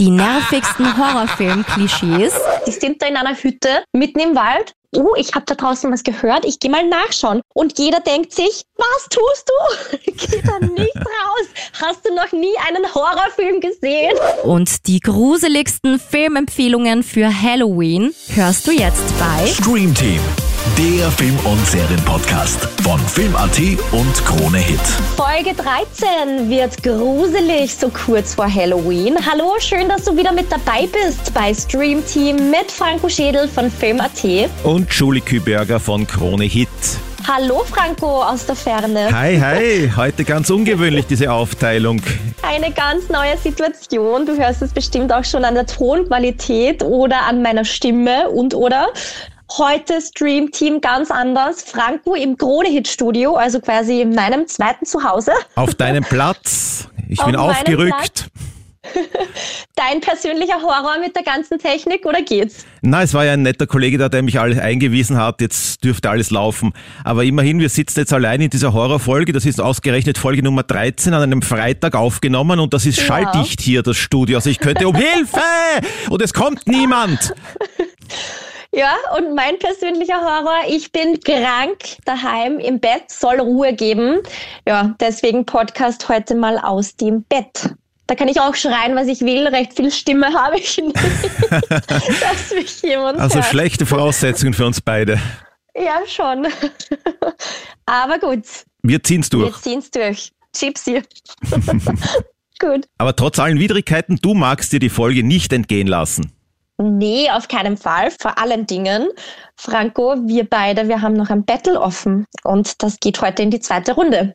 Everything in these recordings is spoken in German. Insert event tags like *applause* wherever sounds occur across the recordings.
Die nervigsten *laughs* Horrorfilm-Klischees. Die sind da in einer Hütte mitten im Wald. Oh, ich habe da draußen was gehört. Ich gehe mal nachschauen. Und jeder denkt sich, was tust du? *laughs* Geh da nicht raus. Hast du noch nie einen Horrorfilm gesehen? Und die gruseligsten Filmempfehlungen für Halloween hörst du jetzt bei Stream Team, der Film- und Serienpodcast von Film.at und Krone Hit. Folge 13 wird gruselig so kurz vor Halloween. Hallo, schön, dass du wieder mit dabei bist bei Stream Team mit Franco Schädel von Film.at. Und Julie Küberger von Krone Hit. Hallo Franco aus der Ferne. Hi, hi. Heute ganz ungewöhnlich diese Aufteilung. Eine ganz neue Situation. Du hörst es bestimmt auch schon an der Tonqualität oder an meiner Stimme und oder. Heute Stream Team ganz anders. Franco im Krone Hit Studio, also quasi in meinem zweiten Zuhause. Auf *laughs* deinem Platz. Ich Auf bin aufgerückt. *laughs* Dein persönlicher Horror mit der ganzen Technik oder geht's? Na, es war ja ein netter Kollege da, der mich alle eingewiesen hat. Jetzt dürfte alles laufen. Aber immerhin, wir sitzen jetzt allein in dieser Horrorfolge. Das ist ausgerechnet Folge Nummer 13 an einem Freitag aufgenommen und das ist Ja. schalldicht hier, das Studio. Also ich könnte um *laughs* Hilfe! Und es kommt niemand! Ja, und mein persönlicher Horror, ich bin krank daheim im Bett, soll Ruhe geben. Ja, deswegen Podcast heute mal aus dem Bett. Da kann ich auch schreien, was ich will. Recht viel Stimme *laughs* habe ich nicht, *laughs* dass mich jemand Also hört. schlechte Voraussetzungen für uns beide. Ja, schon. *laughs* Aber gut, Wir ziehen's wir durch. ziehen's durch. Gypsy. gut. Aber trotz allen Widrigkeiten, du magst dir die Folge nicht entgehen lassen. Nee, auf keinen Fall. Vor allen Dingen, Franco, wir beide, wir haben noch ein Battle offen. Und das geht heute in die zweite Runde.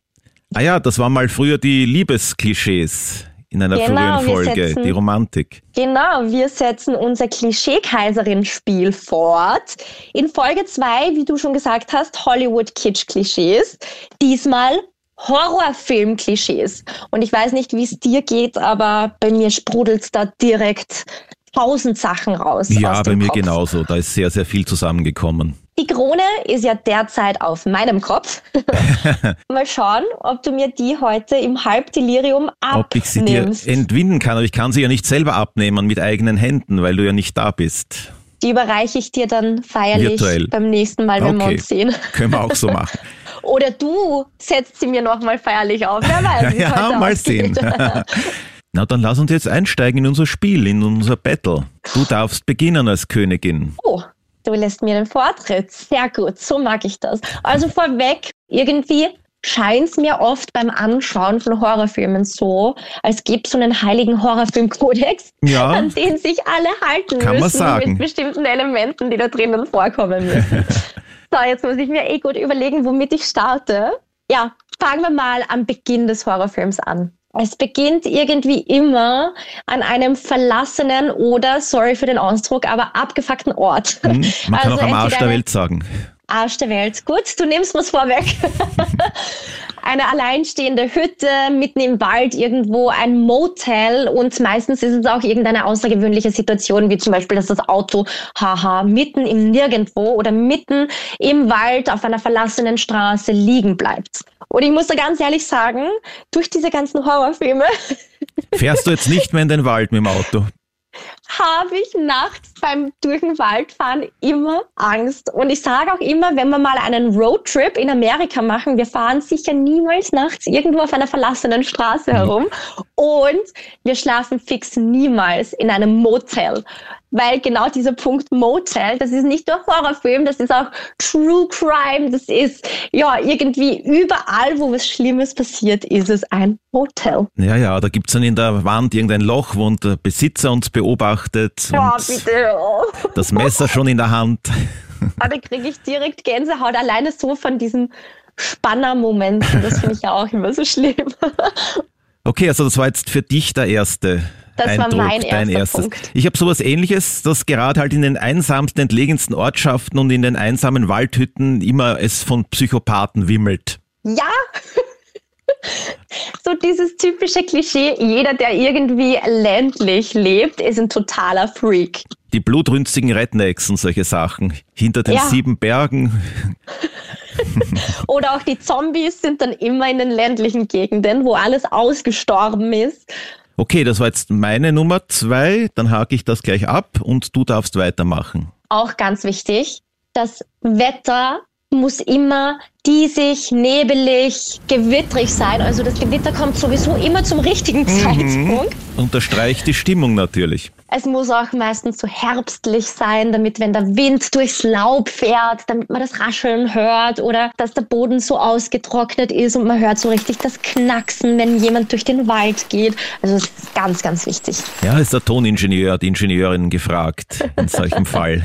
Ah ja, das waren mal früher die Liebesklischees in einer Genau, früheren Folge, setzen- die Romantik. Genau, wir setzen unser Klischee-Kaiserin-Spiel fort. In Folge 2, wie du schon gesagt hast, Hollywood-Kitsch-Klischees. Diesmal Horrorfilm-Klischees. Und ich weiß nicht, wie es dir geht, aber bei mir sprudelt da direkt tausend Sachen raus. Ja, bei mir Kopf. genauso. Da ist sehr, sehr viel zusammengekommen. Die Krone ist ja derzeit auf meinem Kopf. *laughs* Mal schauen, ob du mir die heute im Halbdelirium Ob ich sie dir abnimmst. entwinden kann, aber ich kann sie ja nicht selber abnehmen mit eigenen Händen, weil du ja nicht da bist. Die überreiche ich dir dann feierlich Virtuell. beim nächsten Mal, wenn wir Okay. uns sehen. Können wir auch so *laughs* machen. Oder du setzt sie mir nochmal feierlich auf. Wer weiß, *laughs* ja, mal sehen. Na, dann lass uns jetzt einsteigen in unser Spiel, in unser Battle. Du darfst beginnen als Königin. oh, du lässt mir den Vortritt. Sehr gut, so mag ich das. Also vorweg, irgendwie scheint es mir oft beim Anschauen von Horrorfilmen so, als gäbe es so einen heiligen Horrorfilmkodex, Ja. *laughs* an den sich alle halten Kann man müssen sagen. mit bestimmten Elementen, die da drinnen vorkommen müssen. *laughs* so, jetzt muss ich mir eh gut überlegen, womit ich starte. Ja, fangen wir mal am Beginn des Horrorfilms an. Es beginnt irgendwie immer an einem verlassenen oder, sorry für den Ausdruck, aber abgefuckten Ort. Hm? Man *laughs* kann Also auch am Arsch der Welt sagen. Arsch der Welt. Gut, du nimmst was vorweg. *laughs* Eine alleinstehende Hütte mitten im Wald, irgendwo ein Motel und meistens ist es auch irgendeine außergewöhnliche Situation, wie zum Beispiel, dass das Auto, haha, mitten im Nirgendwo oder mitten im Wald auf einer verlassenen Straße liegen bleibt. Und ich muss da ganz ehrlich sagen, durch diese ganzen Horrorfilme Fährst du jetzt nicht mehr in den Wald mit dem Auto? Habe ich nachts beim durch den Wald fahren immer Angst. Und ich sage auch immer, wenn wir mal einen Roadtrip in Amerika machen, wir fahren sicher niemals nachts irgendwo auf einer verlassenen Straße herum. Und wir schlafen fix niemals in einem Motel. Weil genau dieser Punkt Motel, das ist nicht nur Horrorfilm, das ist auch True Crime, das ist ja irgendwie überall, wo was Schlimmes passiert, ist es ein Motel. Ja, ja, da gibt's dann in der Wand irgendein Loch, wo der Besitzer uns beobachtet Ja, und bitte. Oh. *laughs* das Messer schon in der Hand. *laughs* Ah, da kriege ich direkt Gänsehaut, alleine so von diesen Spannermomenten. Das finde ich ja auch immer so schlimm. *laughs* Okay, also das war jetzt für dich der erste Das war Eindruck, mein dein erstes. Punkt. Ich habe sowas ähnliches, dass gerade halt in den einsamsten, entlegensten Ortschaften und in den einsamen Waldhütten immer es von Psychopathen wimmelt. Ja! So dieses typische Klischee, jeder, der irgendwie ländlich lebt, ist ein totaler Freak. Die blutrünstigen Rednecks und solche Sachen. Hinter den Ja. sieben Bergen. *laughs* Oder auch die Zombies sind dann immer in den ländlichen Gegenden, wo alles ausgestorben ist. Okay, das war jetzt meine Nummer zwei. Dann hake ich das gleich ab und du darfst weitermachen. Auch ganz wichtig. Das Wetter muss immer diesig, nebelig, gewittrig sein. Also das Gewitter kommt sowieso immer zum richtigen Zeitpunkt. Unterstreicht die Stimmung natürlich. Es muss auch meistens so herbstlich sein, damit wenn der Wind durchs Laub fährt, damit man das Rascheln hört oder dass der Boden so ausgetrocknet ist und man hört so richtig das Knacksen, wenn jemand durch den Wald geht. Also das ist ganz, ganz wichtig. Ja, ist der Toningenieur, die Ingenieurin gefragt in solchem *laughs* Fall.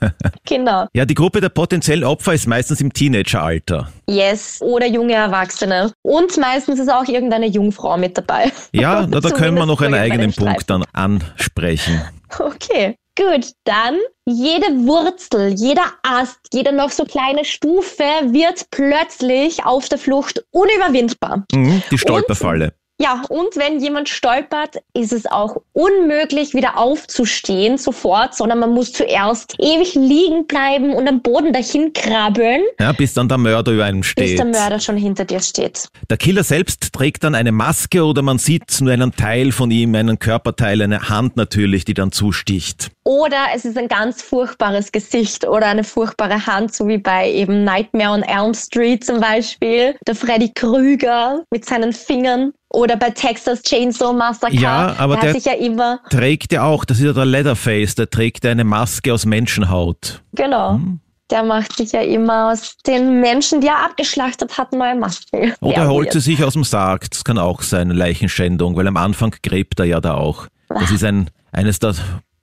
*laughs* Genau. Ja, die Gruppe der potenziellen Opfer ist meistens im Teenageralter. Yes. Oder junge Erwachsene. Und meistens ist auch irgendeine Jungfrau mit dabei. Ja, na, da können wir noch einen eigenen Punkt dann ansprechen. *laughs* Okay. Gut, dann jede Wurzel, jeder Ast, jede noch so kleine Stufe wird plötzlich auf der Flucht unüberwindbar. Mhm, die Stolperfalle. Ja, und wenn jemand stolpert, ist es auch unmöglich, wieder aufzustehen sofort, sondern man muss zuerst ewig liegen bleiben und am Boden dahin krabbeln, Ja, bis dann der Mörder über einem bis steht. der Mörder schon hinter dir steht. Der Killer selbst trägt dann eine Maske oder man sieht nur einen Teil von ihm, einen Körperteil, eine Hand natürlich, die dann zusticht. Oder es ist ein ganz furchtbares Gesicht oder eine furchtbare Hand, so wie bei eben Nightmare on Elm Street zum Beispiel. Der Freddy Krüger mit seinen Fingern. Oder bei Texas Chainsaw Massacre. Ja, aber der, der- hat sich ja immer, Trägt ja auch, das ist ja der Leatherface, der trägt ja eine Maske aus Menschenhaut. genau. Hm. Der macht sich ja immer aus den Menschen, die er abgeschlachtet hat, neue Masken. Oder er holt sie sich aus dem Sarg, das kann auch sein, Leichenschändung, weil am Anfang gräbt er ja da auch. Das ist ein, eines der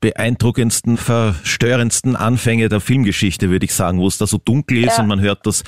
beeindruckendsten, verstörendsten Anfänge der Filmgeschichte, würde ich sagen, wo es da so dunkel ist Ja. und man hört das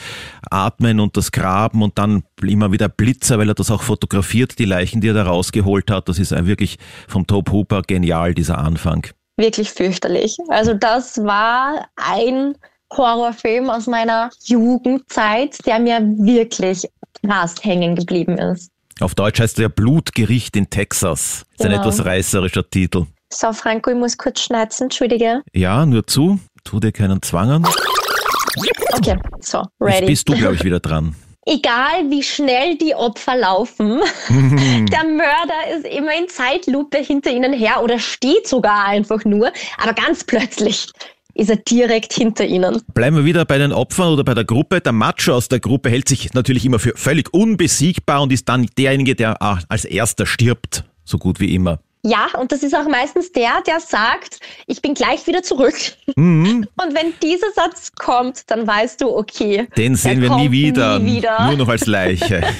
Atmen und das Graben und dann immer wieder Blitzer, weil er das auch fotografiert, die Leichen, die er da rausgeholt hat. Das ist ein wirklich vom Top Hooper genial, dieser Anfang. Wirklich fürchterlich. Also das war ein Horrorfilm aus meiner Jugendzeit, der mir wirklich krass hängen geblieben ist. Auf Deutsch heißt er Blutgericht in Texas. Ist ein Genau. etwas reißerischer Titel. So, Franco, ich muss kurz schneizen, entschuldige. Ja, nur zu. Tu dir keinen Zwang an. Okay, so, Jetzt ready. bist du, glaube ich, wieder dran. *laughs* Egal wie schnell die Opfer laufen, *laughs* der Mörder ist immer in Zeitlupe hinter ihnen her oder steht sogar einfach nur, aber ganz plötzlich ist er direkt hinter ihnen. Bleiben wir wieder bei den Opfern oder bei der Gruppe. Der Macho aus der Gruppe hält sich natürlich immer für völlig unbesiegbar und ist dann derjenige, der ah, als erster stirbt. So gut wie immer. Ja, und das ist auch meistens der, der sagt, ich bin gleich wieder zurück. Mhm. *laughs* Und wenn dieser Satz kommt, dann weißt du, okay. Den sehen wir nie wieder, Nie wieder. Nur noch als Leiche. *laughs*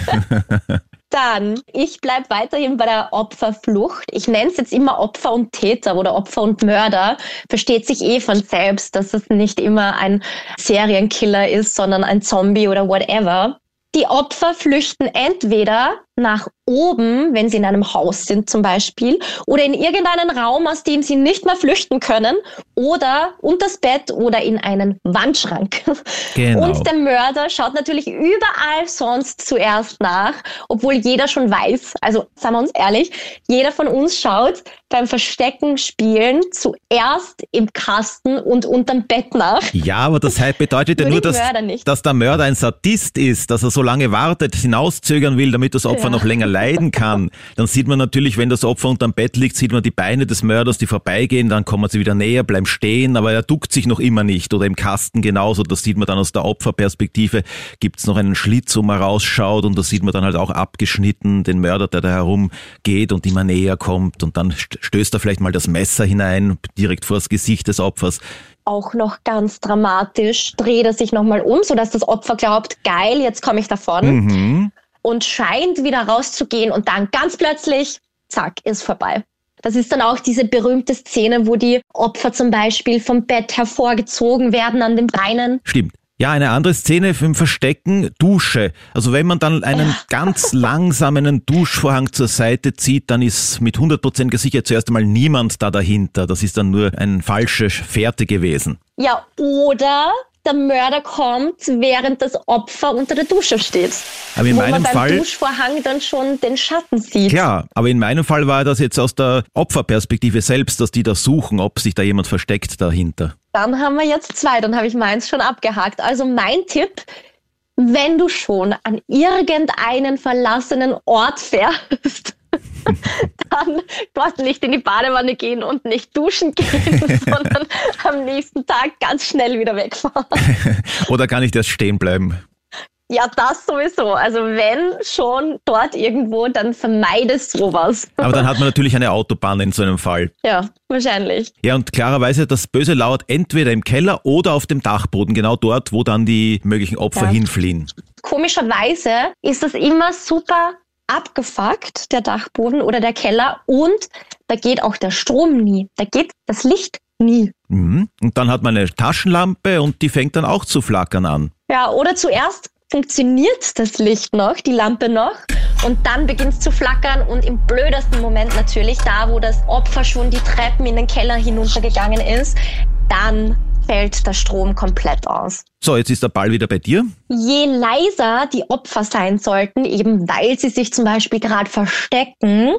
*laughs* Dann, ich bleib weiterhin bei der Opferflucht. Ich nenne es jetzt immer Opfer und Täter oder Opfer und Mörder. Versteht sich eh von selbst, dass es nicht immer ein Serienkiller ist, sondern ein Zombie oder whatever. Die Opfer flüchten entweder nach oben, wenn sie in einem Haus sind zum Beispiel, oder in irgendeinen Raum, aus dem sie nicht mehr flüchten können, oder unters Bett oder in einen Wandschrank. Genau. Und der Mörder schaut natürlich überall sonst zuerst nach, obwohl jeder schon weiß, also seien wir uns ehrlich, jeder von uns schaut beim Verstecken spielen zuerst im Kasten und unterm Bett nach. Ja, aber das bedeutet ja Nur dass, dass der Mörder ein Sadist ist, dass er so lange wartet, hinauszögern will, damit das Opfer Ja. Noch länger leiden kann. Dann sieht man natürlich, wenn das Opfer unterm Bett liegt, sieht man die Beine des Mörders, die vorbeigehen, dann kommen sie wieder näher, bleiben stehen, aber er duckt sich noch immer nicht. Oder im Kasten genauso, das sieht man dann aus der Opferperspektive, gibt's noch einen Schlitz, wo man rausschaut und das sieht man dann halt auch abgeschnitten, den Mörder, der da herumgeht und immer näher kommt und dann st- stößt er vielleicht mal das Messer hinein, direkt vors Gesicht des Opfers. Auch noch ganz dramatisch dreht er sich nochmal um, sodass das Opfer glaubt, geil, jetzt komme ich davon. Mhm. Und scheint wieder rauszugehen und dann ganz plötzlich, zack, ist vorbei. Das ist dann auch diese berühmte Szene, wo die Opfer zum Beispiel vom Bett hervorgezogen werden an den Beinen. Stimmt. Ja, eine andere Szene im Verstecken, Dusche. Also wenn man dann einen ganz *laughs* langsamen Duschvorhang zur Seite zieht, dann ist mit 100% Sicherheit zuerst einmal niemand da dahinter. Das ist dann nur eine falsche Fährte gewesen. Ja, oder der Mörder kommt, während das Opfer unter der Dusche steht. Aber in wo meinem man beim Fall- Duschvorhang dann schon den Schatten sieht. Klar, aber in meinem Fall war das jetzt aus der Opferperspektive selbst, dass die da suchen, ob sich da jemand versteckt dahinter. Dann haben wir jetzt zwei, dann habe ich meins schon abgehakt. Also mein Tipp, wenn du schon an irgendeinen verlassenen Ort *laughs* fährst dann dort nicht in die Badewanne gehen und nicht duschen gehen, *laughs* sondern am nächsten Tag ganz schnell wieder wegfahren. *laughs* Oder gar nicht erst stehen bleiben. Ja, das sowieso. Also wenn schon dort irgendwo, dann vermeide sowas. Aber dann hat man *laughs* natürlich eine Autobahn in so einem Fall. Ja, wahrscheinlich. Ja, und klarerweise das Böse lauert entweder im Keller oder auf dem Dachboden, genau dort, wo dann die möglichen Opfer Ja. hinfliehen. Komischerweise ist das immer super abgefuckt, der Dachboden oder der Keller. Und da geht auch der Strom nie. Da geht das Licht nie. Mhm. Und dann hat man eine Taschenlampe und die fängt dann auch zu flackern an. Ja, oder zuerst funktioniert das Licht noch, die Lampe noch, und dann beginnt es zu flackern und im blödesten Moment natürlich, da wo das Opfer schon die Treppen in den Keller hinuntergegangen ist, dann fällt der Strom komplett aus. So, jetzt ist der Ball wieder bei dir. Je leiser die Opfer sein sollten, eben weil sie sich zum Beispiel gerade verstecken,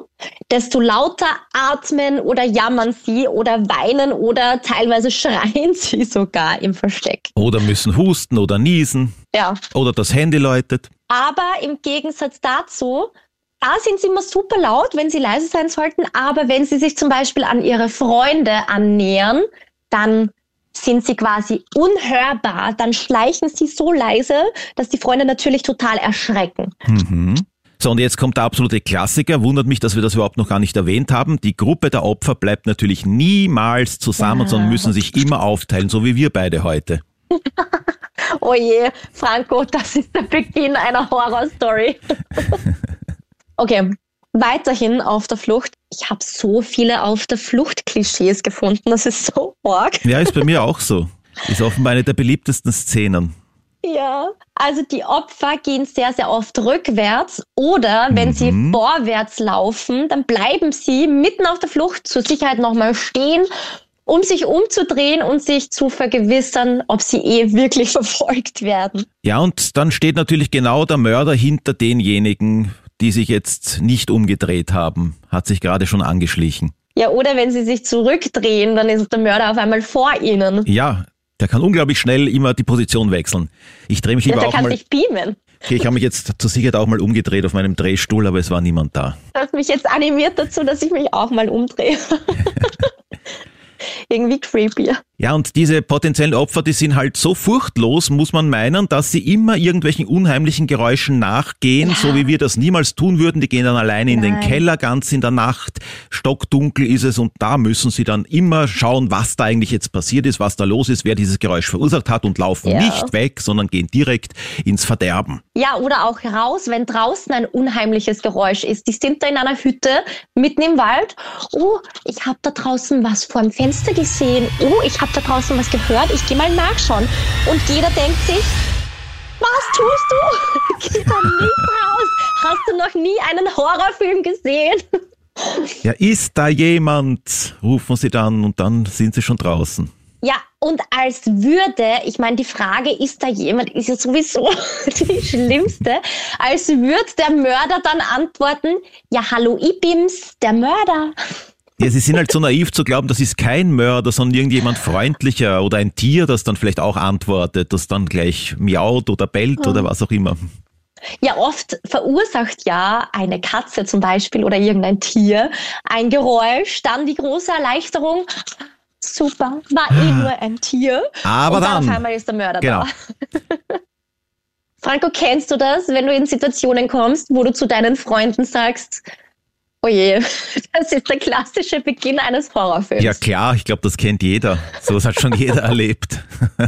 desto lauter atmen oder jammern sie oder weinen oder teilweise *laughs* schreien sie sogar im Versteck. Oder müssen husten oder niesen Ja, oder das Handy läutet. Aber im Gegensatz dazu, da sind sie immer super laut, wenn sie leise sein sollten. Aber wenn sie sich zum Beispiel an ihre Freunde annähern, dann sind sie quasi unhörbar. Dann schleichen sie so leise, dass die Freunde natürlich total erschrecken. Mhm. So, und jetzt kommt der absolute Klassiker. Wundert mich, dass wir das überhaupt noch gar nicht erwähnt haben. Die Gruppe der Opfer bleibt natürlich niemals zusammen, Ja. sondern müssen sich immer aufteilen, so wie wir beide heute. *laughs* Oh je, Franco, das ist der Beginn einer Horrorstory. *laughs* okay, weiterhin auf der Flucht. Ich habe so viele auf der Flucht Klischees gefunden. Das ist so arg. Ja, ist bei mir auch so. Ist offenbar eine der beliebtesten Szenen. Ja, also die Opfer gehen sehr, sehr oft rückwärts oder wenn sie Mhm. vorwärts laufen, dann bleiben sie mitten auf der Flucht zur Sicherheit nochmal stehen, um sich umzudrehen und sich zu vergewissern, ob sie eh wirklich *laughs* verfolgt werden. Ja, und dann steht natürlich genau der Mörder hinter denjenigen, die sich jetzt nicht umgedreht haben. Hat sich gerade schon angeschlichen. Ja, oder wenn sie sich zurückdrehen, dann ist der Mörder auf einmal vor ihnen. Ja, der kann unglaublich schnell immer die Position wechseln. Ich drehe mich Ja, der auch kann mal. sich beamen. Okay, ich habe mich jetzt zur Sicherheit auch mal umgedreht auf meinem Drehstuhl, aber es war niemand da. Das hat mich jetzt animiert dazu, dass ich mich auch mal umdrehe. *laughs* Irgendwie creepy. Ja, und diese potenziellen Opfer, die sind halt so furchtlos, muss man meinen, dass sie immer irgendwelchen unheimlichen Geräuschen nachgehen, Ja. so wie wir das niemals tun würden. Die gehen dann alleine in den Nein. Keller ganz in der Nacht, stockdunkel ist es und da müssen sie dann immer schauen, was da eigentlich jetzt passiert ist, was da los ist, wer dieses Geräusch verursacht hat und laufen Ja. nicht weg, sondern gehen direkt ins Verderben. Ja, oder auch raus, wenn draußen ein unheimliches Geräusch ist. Die sind da in einer Hütte mitten im Wald. Oh, ich habe da draußen was vor dem Fenster gesehen. Oh, ich habe da draußen was gehört. Ich gehe mal nachschauen. Und jeder denkt sich, was tust du? *laughs* Geh da nicht raus. Hast du noch nie einen Horrorfilm gesehen? *laughs* Ja, ist da jemand? Rufen sie dann und dann sind sie schon draußen. Ja, und als würde, ich meine, die Frage, ist da jemand, ist ja sowieso *laughs* die schlimmste, als würde der Mörder dann antworten, ja, hallo, ich bin's, der Mörder. Ja, sie sind halt so naiv zu glauben, das ist kein Mörder, sondern irgendjemand freundlicher oder ein Tier, das dann vielleicht auch antwortet, das dann gleich miaut oder bellt oder was auch immer. Ja, oft verursacht ja eine Katze zum Beispiel oder irgendein Tier ein Geräusch, dann die große Erleichterung. Super, war eh nur ein Tier. Aber und dann, auf dann, einmal ist der Mörder genau. da. *laughs* Franco, kennst du das, wenn du in Situationen kommst, wo du zu deinen Freunden sagst, oh je, *laughs* das ist der klassische Beginn eines Horrorfilms. Ja klar, ich glaube, das kennt jeder. Sowas hat schon jeder *laughs* erlebt. *laughs*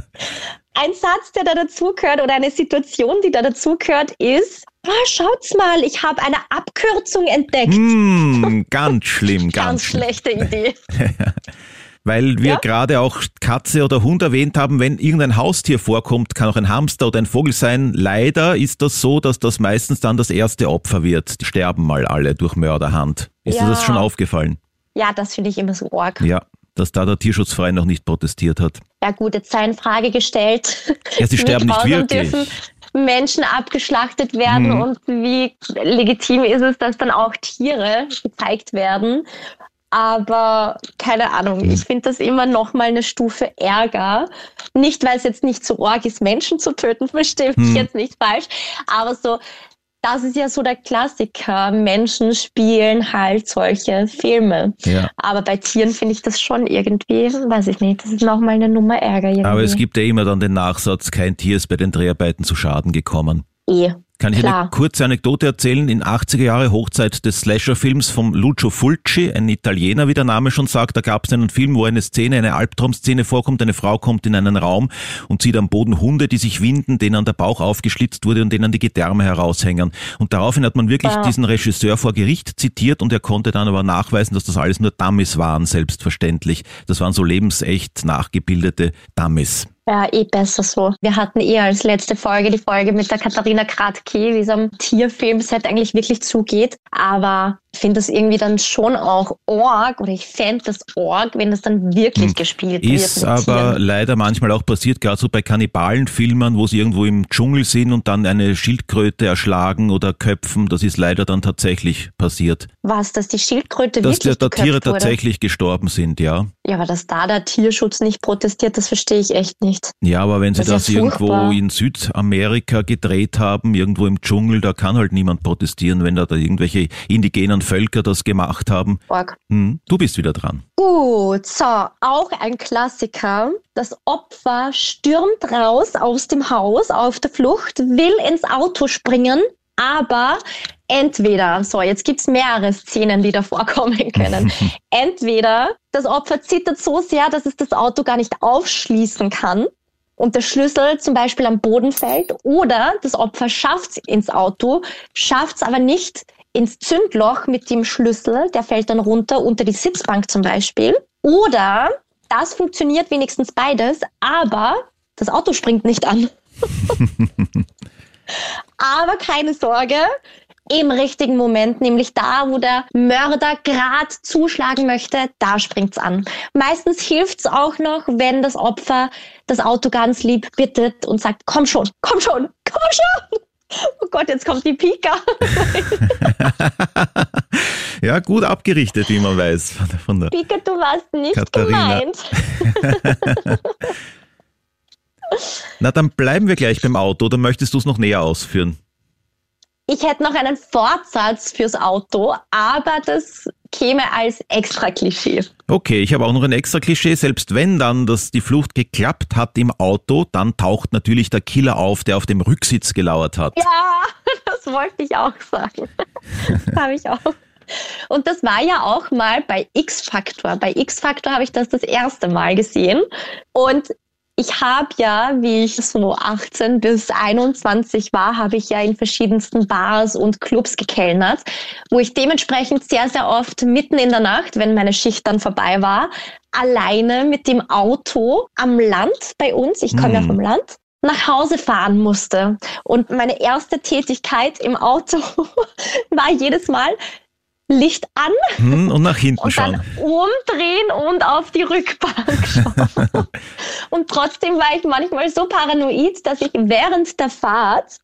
Ein Satz, der da dazugehört oder eine Situation, die da dazugehört, ist, ah, schaut's mal, ich habe eine Abkürzung entdeckt. Hm, ganz schlimm, ganz, Ganz schlimm. schlechte Idee. Weil wir Ja? gerade auch Katze oder Hund erwähnt haben, wenn irgendein Haustier vorkommt, kann auch ein Hamster oder ein Vogel sein. Leider ist das so, dass das meistens dann das erste Opfer wird. Die sterben mal alle durch Mörderhand. Ist dir Ja. das schon aufgefallen? Ja, das finde ich immer so arg. Ja, dass da der Tierschutzverein noch nicht protestiert hat. Ja gut, jetzt sei in Frage gestellt. *laughs* Ja, sie sterben nicht wirklich. dürfen Menschen abgeschlachtet werden Mhm. und wie legitim ist es, dass dann auch Tiere gezeigt werden. Aber keine Ahnung, Mhm. ich finde das immer noch mal eine Stufe ärger. Nicht, weil es jetzt nicht so arg ist, Menschen zu töten, *laughs* verstehe mich Mhm. jetzt nicht falsch, aber so das ist ja so der Klassiker. Menschen spielen halt solche Filme. Ja. Aber bei Tieren finde ich das schon irgendwie, weiß ich nicht, das ist nochmal eine Nummer Ärger irgendwie. Aber es gibt ja immer dann den Nachsatz, kein Tier ist bei den Dreharbeiten zu Schaden gekommen. eh. Kann ich eine Klar. kurze Anekdote erzählen? In 80er Jahre Hochzeit des Slasher-Films vom Lucio Fulci, ein Italiener, wie der Name schon sagt. Da gab es einen Film, wo eine Szene, eine Albtraumszene vorkommt. Eine Frau kommt in einen Raum und sieht am Boden Hunde, die sich winden, denen an der Bauch aufgeschlitzt wurde und denen die Gedärme heraushängen. Und daraufhin hat man wirklich Ja. diesen Regisseur vor Gericht zitiert und er konnte dann aber nachweisen, dass das alles nur Dummies waren, selbstverständlich. Das waren so lebensecht nachgebildete Dummies. Ja, eh besser so. Wir hatten eh als letzte Folge die Folge mit der Katharina Kratke, wie es am Tierfilmset eigentlich wirklich zugeht. Aber finde das irgendwie dann schon auch org oder ich fände das org, wenn das dann wirklich gespielt Hm. Ist wird. mit aber leider manchmal auch passiert, gerade so bei Kannibalenfilmen, wo sie irgendwo im Dschungel sind und dann eine Schildkröte erschlagen oder köpfen. Das ist leider dann tatsächlich passiert. Was, dass die Schildkröte Dass wirklich da Tiere wurde? tatsächlich gestorben sind, ja. Ja, aber dass da der Tierschutz nicht protestiert, das verstehe ich echt nicht. Ja, aber wenn sie Das ist das ja irgendwo furchtbar. in Südamerika gedreht haben, irgendwo im Dschungel, da kann halt niemand protestieren, wenn da, da irgendwelche indigenen Völker das gemacht haben. Hm, du bist wieder dran. Gut, so, auch ein Klassiker. Das Opfer stürmt raus aus dem Haus auf der Flucht, will ins Auto springen, aber entweder, so, jetzt gibt's mehrere Szenen, die da vorkommen können. *laughs* entweder das Opfer zittert so sehr, dass es das Auto gar nicht aufschließen kann und der Schlüssel zum Beispiel am Boden fällt, oder das Opfer schafft's ins Auto, schafft's aber nicht ins Zündloch mit dem Schlüssel, der fällt dann runter unter die Sitzbank zum Beispiel. Oder das funktioniert wenigstens beides, aber das Auto springt nicht an. *laughs* aber keine Sorge, im richtigen Moment, nämlich da, wo der Mörder gerade zuschlagen möchte, da springt's an. Meistens hilft's auch noch, wenn das Opfer das Auto ganz lieb bittet und sagt, komm schon, komm schon, komm schon. Oh Gott, jetzt kommt die Pika. *laughs* Ja, gut abgerichtet, wie man weiß. Von der- Von der Pika, du warst nicht Katharina. gemeint. *laughs* Na, dann bleiben wir gleich beim Auto, oder möchtest du es noch näher ausführen? Ich hätte noch einen Fortsatz fürs Auto, aber das käme als extra Klischee. Okay, ich habe auch noch ein extra Klischee. Selbst wenn dann das die Flucht geklappt hat im Auto, dann taucht natürlich der Killer auf, der auf dem Rücksitz gelauert hat. Ja, *laughs* das wollte ich auch sagen. Das habe ich auch. Und das war ja auch mal bei X-Factor. Bei X-Factor habe ich das das erste Mal gesehen. Und ich habe ja, wie ich so 18 bis 21 war, habe ich ja in verschiedensten Bars und Clubs gekellnert, wo ich dementsprechend sehr, sehr oft mitten in der Nacht, wenn meine Schicht dann vorbei war, alleine mit dem Auto am Land bei uns, ich komme ja Hm. vom Land, nach Hause fahren musste. Und meine erste Tätigkeit im Auto *laughs* war jedes Mal Licht an Hm, und nach hinten und schauen. dann umdrehen und auf die Rückbank *laughs* schauen. und trotzdem war ich manchmal so paranoid, dass ich während der Fahrt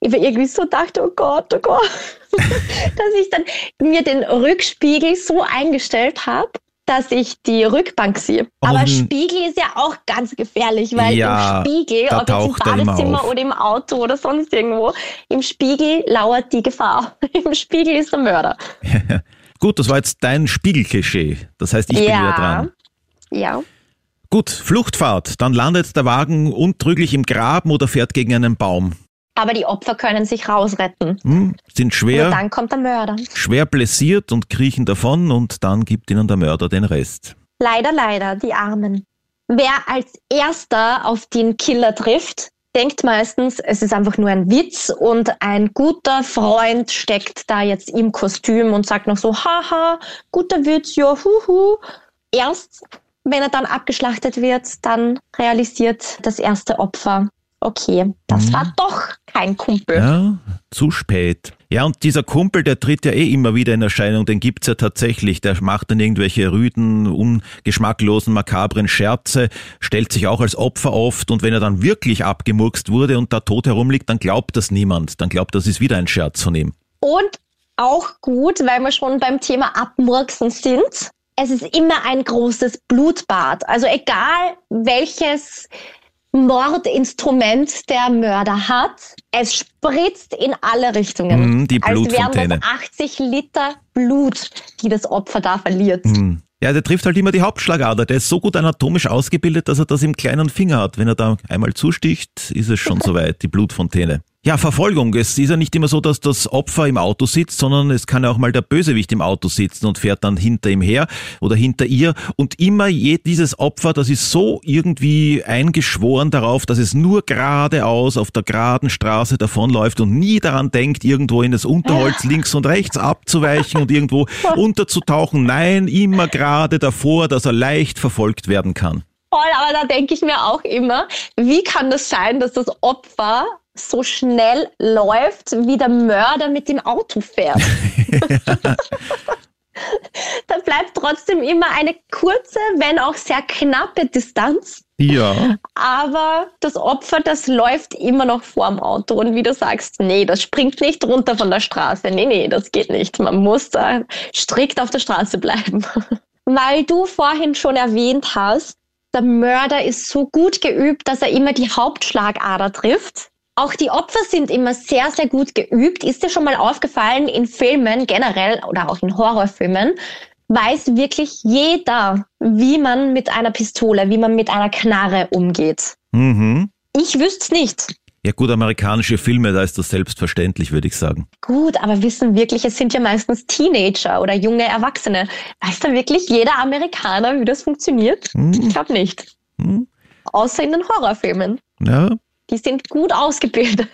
irgendwie so dachte, oh Gott, oh Gott, *laughs* dass ich dann mir den Rückspiegel so eingestellt habe, dass ich die Rückbank sehe. Aber Und- Spiegel ist ja auch ganz gefährlich, weil Ja, im Spiegel, ob jetzt im immer Badezimmer oder im Auto oder sonst irgendwo, im Spiegel lauert die Gefahr. *laughs* Im Spiegel ist der Mörder. *laughs* Gut, das war jetzt dein Spiegelklischee. Das heißt, ich bin Ja. wieder dran. Ja. Gut, Fluchtfahrt. Dann landet der Wagen untrüglich im Graben oder fährt gegen einen Baum. Aber die Opfer können sich rausretten. Hm, sind schwer, dann kommt der Mörder. schwer blessiert und kriechen davon und dann gibt ihnen der Mörder den Rest. Leider, leider, die Armen. Wer als erster auf den Killer trifft, denkt meistens, es ist einfach nur ein Witz und ein guter Freund steckt da jetzt im Kostüm und sagt noch so, haha, guter Witz, ja, huhu. Erst, wenn er dann abgeschlachtet wird, dann realisiert das erste Opfer, okay, das Mhm. war doch kein Kumpel. Ja, zu spät. Ja, und dieser Kumpel, der tritt ja eh immer wieder in Erscheinung, den gibt's ja tatsächlich. Der macht dann irgendwelche rüden, ungeschmacklosen, makabren Scherze, stellt sich auch als Opfer oft und wenn er dann wirklich abgemurkst wurde und da tot herumliegt, dann glaubt das niemand. Dann glaubt, das ist wieder ein Scherz von ihm. Und auch gut, weil wir schon beim Thema Abmurksen sind. Es ist immer ein großes Blutbad. Also egal welches Mordinstrument der Mörder hat. Es spritzt in alle Richtungen. Mm, die als wären Blutfontäne. das 80 Liter Blut, die das Opfer da verliert. Hm. Ja, der trifft halt immer die Hauptschlagader. Der ist so gut anatomisch ausgebildet, dass er das im kleinen Finger hat. Wenn er da einmal zusticht, ist es schon *laughs* soweit, die Blutfontäne. Ja, Verfolgung. Es ist ja nicht immer so, dass das Opfer im Auto sitzt, sondern es kann ja auch mal der Bösewicht im Auto sitzen und fährt dann hinter ihm her oder hinter ihr. Und immer je, dieses Opfer, das ist so irgendwie eingeschworen darauf, dass es nur geradeaus auf der geraden Straße davonläuft und nie daran denkt, irgendwo in das Unterholz links und rechts abzuweichen und irgendwo *laughs* unterzutauchen. Nein, immer gerade davor, dass er leicht verfolgt werden kann. Voll, aber da denke ich mir auch immer, wie kann das sein, dass das Opfer so schnell läuft, wie der Mörder mit dem Auto fährt? *laughs* da bleibt trotzdem immer eine kurze, wenn auch sehr knappe Distanz. Ja. Aber das Opfer, das läuft immer noch vorm Auto. Und wie du sagst, nee, das springt nicht runter von der Straße. Nee, nee, das geht nicht. Man muss da strikt auf der Straße bleiben. *laughs* Weil du vorhin schon erwähnt hast, der Mörder ist so gut geübt, dass er immer die Hauptschlagader trifft. Auch die Opfer sind immer sehr, sehr gut geübt. Ist dir schon mal aufgefallen, in Filmen generell oder auch in Horrorfilmen, weiß wirklich jeder, wie man mit einer Pistole, wie man mit einer Knarre umgeht. Mhm. Ich wüsste es nicht. Ja gut, amerikanische Filme, da ist das selbstverständlich, würde ich sagen. Gut, aber wissen wirklich, es sind ja meistens Teenager oder junge Erwachsene. Weiß da wirklich jeder Amerikaner, wie das funktioniert? Ich glaube nicht. Hm. Außer in den Horrorfilmen. Ja. Die sind gut ausgebildet.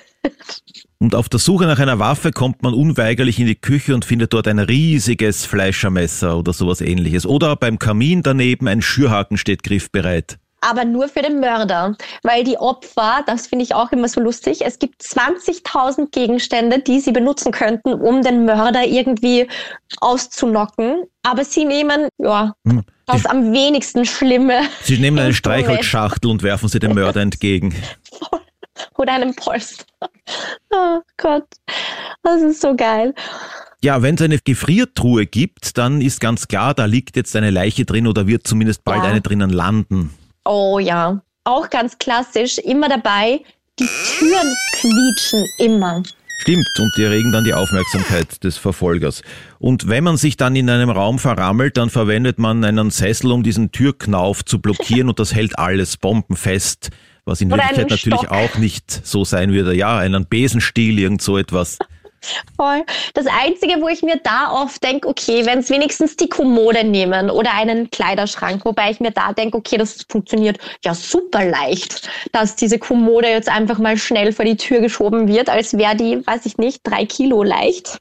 Und auf der Suche nach einer Waffe kommt man unweigerlich in die Küche und findet dort ein riesiges Fleischermesser oder sowas ähnliches. Oder beim Kamin daneben ein Schürhaken steht griffbereit. aber nur für den Mörder. Weil die Opfer, das finde ich auch immer so lustig, es gibt 20.000 Gegenstände, die sie benutzen könnten, um den Mörder irgendwie auszunocken. Aber sie nehmen, ja, Hm. Das am wenigsten Schlimme Sie nehmen eine. Streichholzschachtel und werfen sie dem *laughs* Mörder entgegen. oder einen Polster. Oh Gott, das ist so geil. Ja, wenn es eine Gefriertruhe gibt, dann ist ganz klar, da liegt jetzt eine Leiche drin oder wird zumindest bald Ja. eine drinnen landen. Oh ja, auch ganz klassisch, immer dabei, die Türen quietschen immer. Stimmt, und die erregen dann die Aufmerksamkeit des Verfolgers. Und wenn man sich dann in einem Raum verrammelt, dann verwendet man einen Sessel, um diesen Türknauf zu blockieren und das hält alles bombenfest, was in Oder Wirklichkeit natürlich Stock. auch nicht so sein würde. Ja, einen Besenstiel, irgend so etwas. Voll. Das Einzige, wo ich mir da oft denke, okay, wenn es wenigstens die Kommode nehmen oder einen Kleiderschrank, wobei ich mir da denke, okay, das funktioniert ja super leicht, dass diese Kommode jetzt einfach mal schnell vor die Tür geschoben wird, als wäre die, weiß ich nicht, drei Kilo leicht.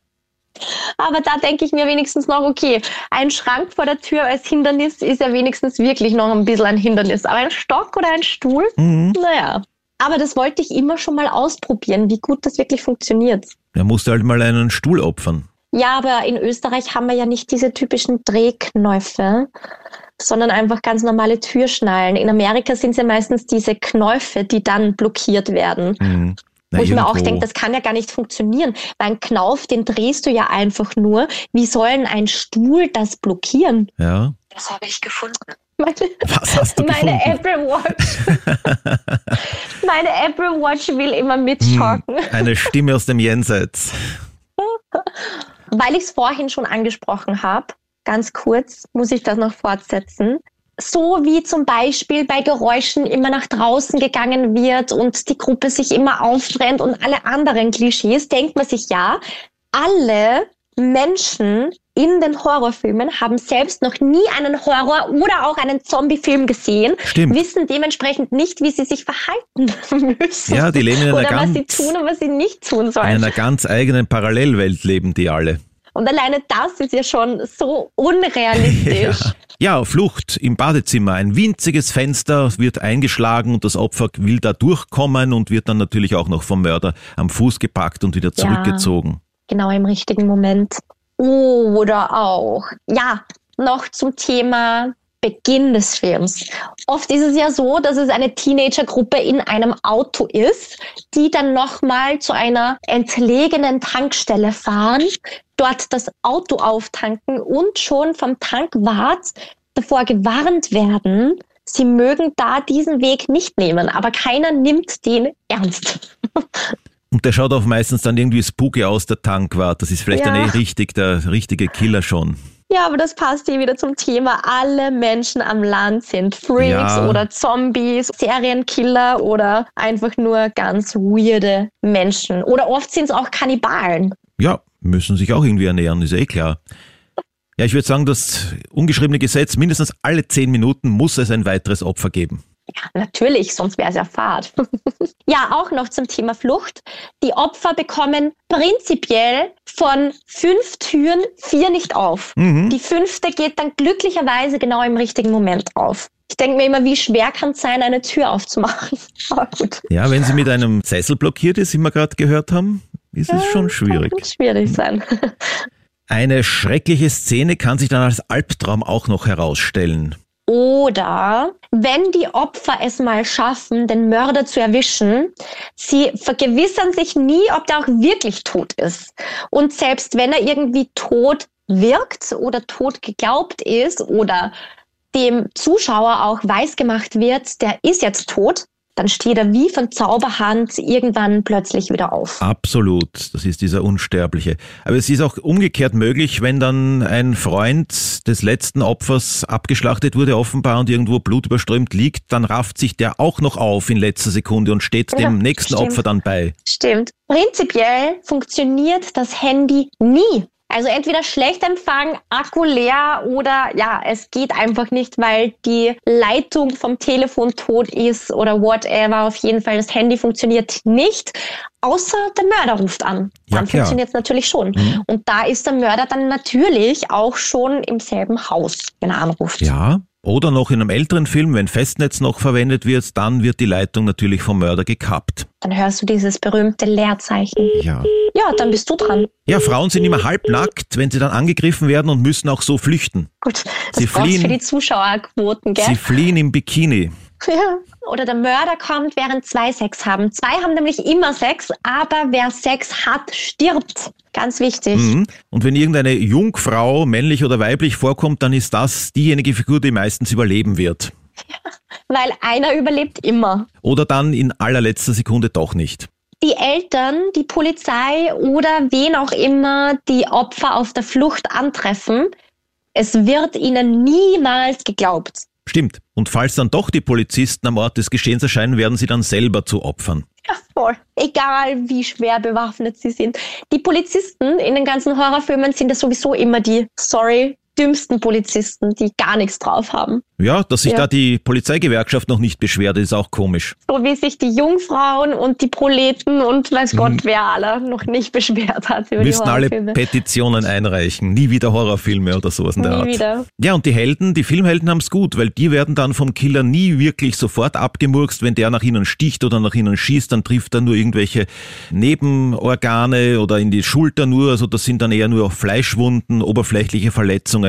Aber da denke ich mir wenigstens noch, okay, ein Schrank vor der Tür als Hindernis ist ja wenigstens wirklich noch ein bisschen ein Hindernis. Aber ein Stock oder ein Stuhl, Mhm. naja. Aber das wollte ich immer schon mal ausprobieren, wie gut das wirklich funktioniert. Er musste halt mal einen Stuhl opfern. Ja, aber in Österreich haben wir ja nicht diese typischen Drehknäufe, sondern einfach ganz normale Türschnallen. In Amerika sind es ja meistens diese Knäufe, die dann blockiert werden. Mhm. Na, Wo ich mir auch irgendwo- denke, das kann ja gar nicht funktionieren. Weil ein Knauf, den drehst du ja einfach nur. Wie soll ein Stuhl das blockieren? Ja. Das habe ich gefunden. *laughs* Meine, Was hast du *laughs* meine gefunden? Apple Watch. *laughs* meine Apple Watch will immer mitstalken. Eine Stimme aus dem Jenseits. Weil ich es vorhin schon angesprochen habe, ganz kurz muss ich das noch fortsetzen. So wie zum Beispiel bei Geräuschen immer nach draußen gegangen wird und die Gruppe sich immer auftrennt und alle anderen Klischees, denkt man sich ja, alle Menschen in den Horrorfilmen haben selbst noch nie einen Horror- oder auch einen Zombie-Film gesehen, Stimmt. wissen dementsprechend nicht, wie sie sich verhalten *laughs* müssen. Ja, die leben in einer oder was sie ganz, tun und was sie nicht tun in sollen. einer ganz eigenen Parallelwelt leben die alle. Und alleine das ist ja schon so unrealistisch. *laughs* Ja, Flucht im Badezimmer. Ein winziges Fenster wird eingeschlagen und das Opfer will da durchkommen und wird dann natürlich auch noch vom Mörder am Fuß gepackt und wieder Ja. zurückgezogen. Genau im richtigen Moment. Oder auch, ja, noch zum Thema Beginn des Films. Oft ist es ja so, dass es eine Teenagergruppe in einem Auto ist, die dann nochmal zu einer entlegenen Tankstelle fahren, dort das Auto auftanken und schon vom Tankwart davor gewarnt werden, sie mögen da diesen Weg nicht nehmen, aber keiner nimmt den ernst. *laughs* Und der schaut auch meistens dann irgendwie spooky aus, der Tankwart. Das ist vielleicht Ja. dann eh richtig, der richtige Killer schon. Ja, aber das passt hier wieder zum Thema. Alle Menschen am Land sind Freaks Ja. oder Zombies, Serienkiller oder einfach nur ganz weirde Menschen. Oder oft sind es auch Kannibalen. Ja, müssen sich auch irgendwie ernähren, ist ja eh klar. Ja, ich würde sagen, das ungeschriebene Gesetz, mindestens alle zehn Minuten muss es ein weiteres Opfer geben. Ja, natürlich, sonst wäre es ja Fahrt. *laughs* ja, auch noch zum Thema Flucht. Die Opfer bekommen prinzipiell von fünf Türen vier nicht auf. Mhm. Die fünfte geht dann glücklicherweise genau im richtigen Moment auf. Ich denke mir immer, wie schwer kann es sein, eine Tür aufzumachen. *laughs* Aber gut. Ja, wenn sie mit einem Sessel blockiert ist, wie wir gerade gehört haben, ist es schon schwierig. Kann schwierig sein. *laughs* Eine schreckliche Szene kann sich dann als Albtraum auch noch herausstellen. Oder wenn die Opfer es mal schaffen, den Mörder zu erwischen, sie vergewissern sich nie, ob der auch wirklich tot ist. Und selbst wenn er irgendwie tot wirkt oder tot geglaubt ist oder dem Zuschauer auch weisgemacht wird, der ist jetzt tot, dann steht er wie von Zauberhand irgendwann plötzlich wieder auf. Absolut, das ist dieser Unsterbliche. Aber es ist auch umgekehrt möglich, wenn dann ein Freund des letzten Opfers abgeschlachtet wurde, offenbar und irgendwo blutüberströmt liegt, dann rafft sich der auch noch auf in letzter Sekunde und steht Ja, dem nächsten stimmt. Opfer dann bei. Stimmt. Prinzipiell funktioniert das Handy nie. Also entweder schlecht Empfang, Akku leer oder ja, es geht einfach nicht, weil die Leitung vom Telefon tot ist oder whatever. Auf jeden Fall, das Handy funktioniert nicht, außer der Mörder ruft an. Ja, Dann klar. funktioniert es natürlich schon. Mhm. Und da ist der Mörder dann natürlich auch schon im selben Haus, wenn er anruft. Ja. Oder noch in einem älteren Film, wenn Festnetz noch verwendet wird, dann wird die Leitung natürlich vom Mörder gekappt. Dann hörst du dieses berühmte Leerzeichen. Ja. Ja, dann bist du dran. Ja, Frauen sind immer halbnackt, wenn sie dann angegriffen werden und müssen auch so flüchten. Gut, das Sie fliehen- für die Zuschauerquoten, gell? Sie fliehen im Bikini. *laughs* Ja. Oder der Mörder kommt, während zwei Sex haben. Zwei haben nämlich immer Sex, aber wer Sex hat, stirbt. Ganz wichtig. Mhm. Und wenn irgendeine Jungfrau, männlich oder weiblich, vorkommt, dann ist das diejenige Figur, die meistens überleben wird. *laughs* Weil einer überlebt immer. Oder dann in allerletzter Sekunde doch nicht. Die Eltern, die Polizei oder wen auch immer die Opfer auf der Flucht antreffen, es wird ihnen niemals geglaubt. Stimmt. Und falls dann doch die Polizisten am Ort des Geschehens erscheinen, werden sie dann selber zu Opfern. Ja, voll. Egal wie schwer bewaffnet sie sind. Die Polizisten in den ganzen Horrorfilmen sind ja sowieso immer die, sorry, dümmsten Polizisten, die gar nichts drauf haben. Ja, dass sich Ja. da die Polizeigewerkschaft noch nicht beschwert, ist auch komisch. So wie sich die Jungfrauen und die Proleten und weiß Mhm. Gott wer alle noch nicht *laughs* beschwert hat über Müssen alle. Petitionen einreichen. Nie wieder Horrorfilme oder sowas in der Nie Art. wieder. Ja, und die Helden, die Filmhelden haben's gut, weil die werden dann vom Killer nie wirklich sofort abgemurkst. Wenn der nach ihnen sticht oder nach ihnen schießt, dann trifft er nur irgendwelche Nebenorgane oder in die Schulter nur. Also das sind dann eher nur Fleischwunden, oberflächliche Verletzungen,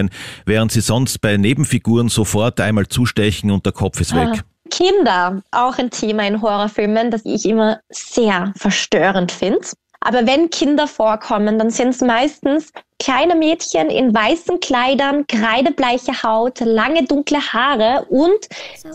während sie sonst bei Nebenfiguren sofort einmal zustechen und der Kopf ist weg. Ah. Kinder, auch ein Thema in Horrorfilmen, das ich immer sehr verstörend finde. Aber wenn Kinder vorkommen, dann sind es meistens kleine Mädchen in weißen Kleidern, kreidebleiche Haut, lange dunkle Haare und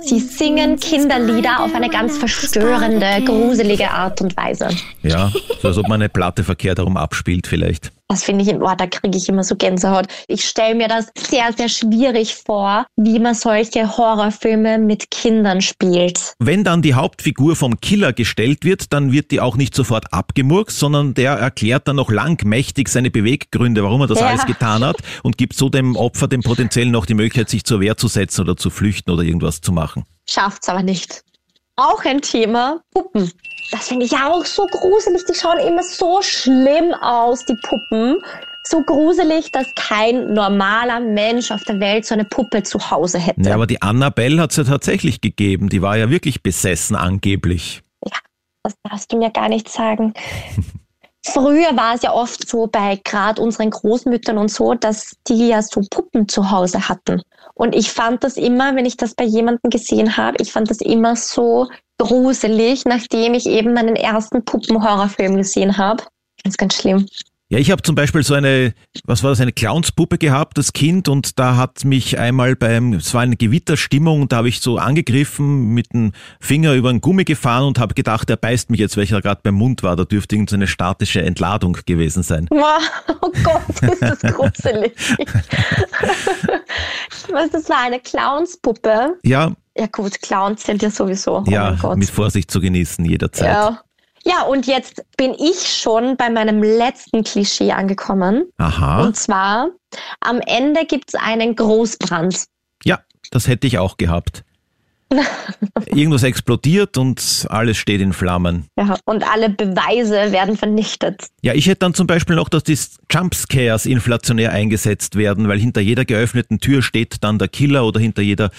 sie singen Kinderlieder auf eine ganz verstörende, gruselige Art und Weise. Ja, so als ob man eine Platte verkehrt herum abspielt vielleicht. Das finde ich, oh, da kriege ich immer so Gänsehaut. Ich stelle mir das sehr, sehr schwierig vor, wie man solche Horrorfilme mit Kindern spielt. Wenn dann die Hauptfigur vom Killer gestellt wird, dann wird die auch nicht sofort abgemurkst, sondern der erklärt dann noch lang mächtig seine Beweggründe, warum er das Ja. alles getan hat und gibt so dem Opfer dem potenziell noch die Möglichkeit, sich zur Wehr zu setzen oder zu flüchten oder irgendwas zu machen. Schafft's aber nicht. Auch ein Thema, Puppen. Das finde ich ja auch so gruselig. Die schauen immer so schlimm aus, die Puppen. So gruselig, dass kein normaler Mensch auf der Welt so eine Puppe zu Hause hätte. Ja, aber die Annabelle hat es ja tatsächlich gegeben. Die war ja wirklich besessen angeblich. Das darfst du mir gar nicht sagen. *laughs* Früher war es ja oft so bei gerade unseren Großmüttern und so, dass die ja so Puppen zu Hause hatten. Und ich fand das immer, wenn ich das bei jemandem gesehen habe, ich fand das immer so gruselig, nachdem ich eben meinen ersten Puppenhorrorfilm gesehen habe. Ganz, ganz schlimm. Ja, ich habe zum Beispiel so eine, was war das, eine Clownspuppe gehabt, das Kind, und da hat mich einmal beim, es war eine Gewitterstimmung, da habe ich so angegriffen, mit dem Finger über einen Gummi gefahren und habe gedacht, er beißt mich jetzt, welcher gerade beim Mund war. Da dürfte irgendeine statische Entladung gewesen sein. Wow, oh Gott, ist das gruselig. Was, das war eine Clownspuppe? Ja, Ja gut, Clowns sind ja sowieso. Oh ja, mein Gott. mit Vorsicht zu genießen jederzeit. Ja. Ja, und jetzt bin ich schon bei meinem letzten Klischee angekommen. Aha, Und zwar, am Ende gibt es einen Großbrand. ja, das hätte ich auch gehabt. *laughs* Irgendwas explodiert und alles steht in Flammen. Ja, und alle Beweise werden vernichtet. Ja, ich hätte dann zum Beispiel noch, dass die Jumpscares inflationär eingesetzt werden, weil hinter jeder geöffneten Tür steht dann der Killer oder hinter jeder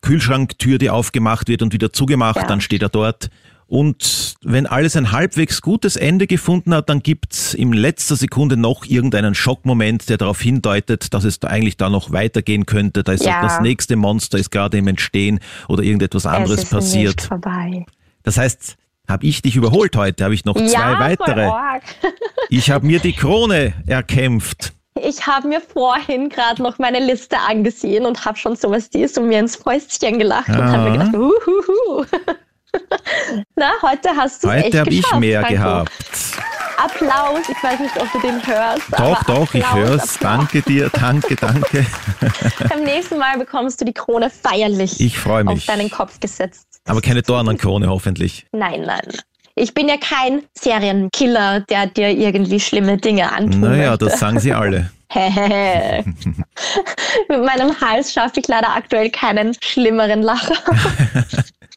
Kühlschranktür, die aufgemacht wird und wieder zugemacht, Ja. dann steht er dort. Und wenn alles ein halbwegs gutes Ende gefunden hat, dann gibt's in letzter Sekunde noch irgendeinen Schockmoment, der darauf hindeutet, dass es da eigentlich da noch weitergehen könnte. Da ist Ja. das nächste Monster ist gerade im Entstehen oder irgendetwas anderes es ist passiert. nicht vorbei. Das heißt, habe ich dich überholt heute, habe ich noch zwei ja, weitere. Voll arg. *laughs* Ich habe mir die Krone erkämpft. Ich habe mir vorhin gerade noch meine Liste angesehen und habe schon sowas dies und mir ins Fäustchen gelacht und habe mir Ah. gedacht, uhuhu. *laughs* Na, heute hast du echt Heute habe ich mehr Franco. gehabt. Applaus, ich weiß nicht, ob du den hörst. Doch, doch, ich Applaus, hör's. Applaus. Danke dir, danke, danke. *laughs* Beim nächsten Mal bekommst du die Krone feierlich Ich freue auf mich. deinen Kopf gesetzt. Aber keine Dornenkrone hoffentlich. Nein, nein. Ich bin ja kein Serienkiller, der dir irgendwie schlimme Dinge antun Naja, möchte. das sagen sie alle. *laughs* Mit meinem Hals schaffe ich leider aktuell keinen schlimmeren Lacher.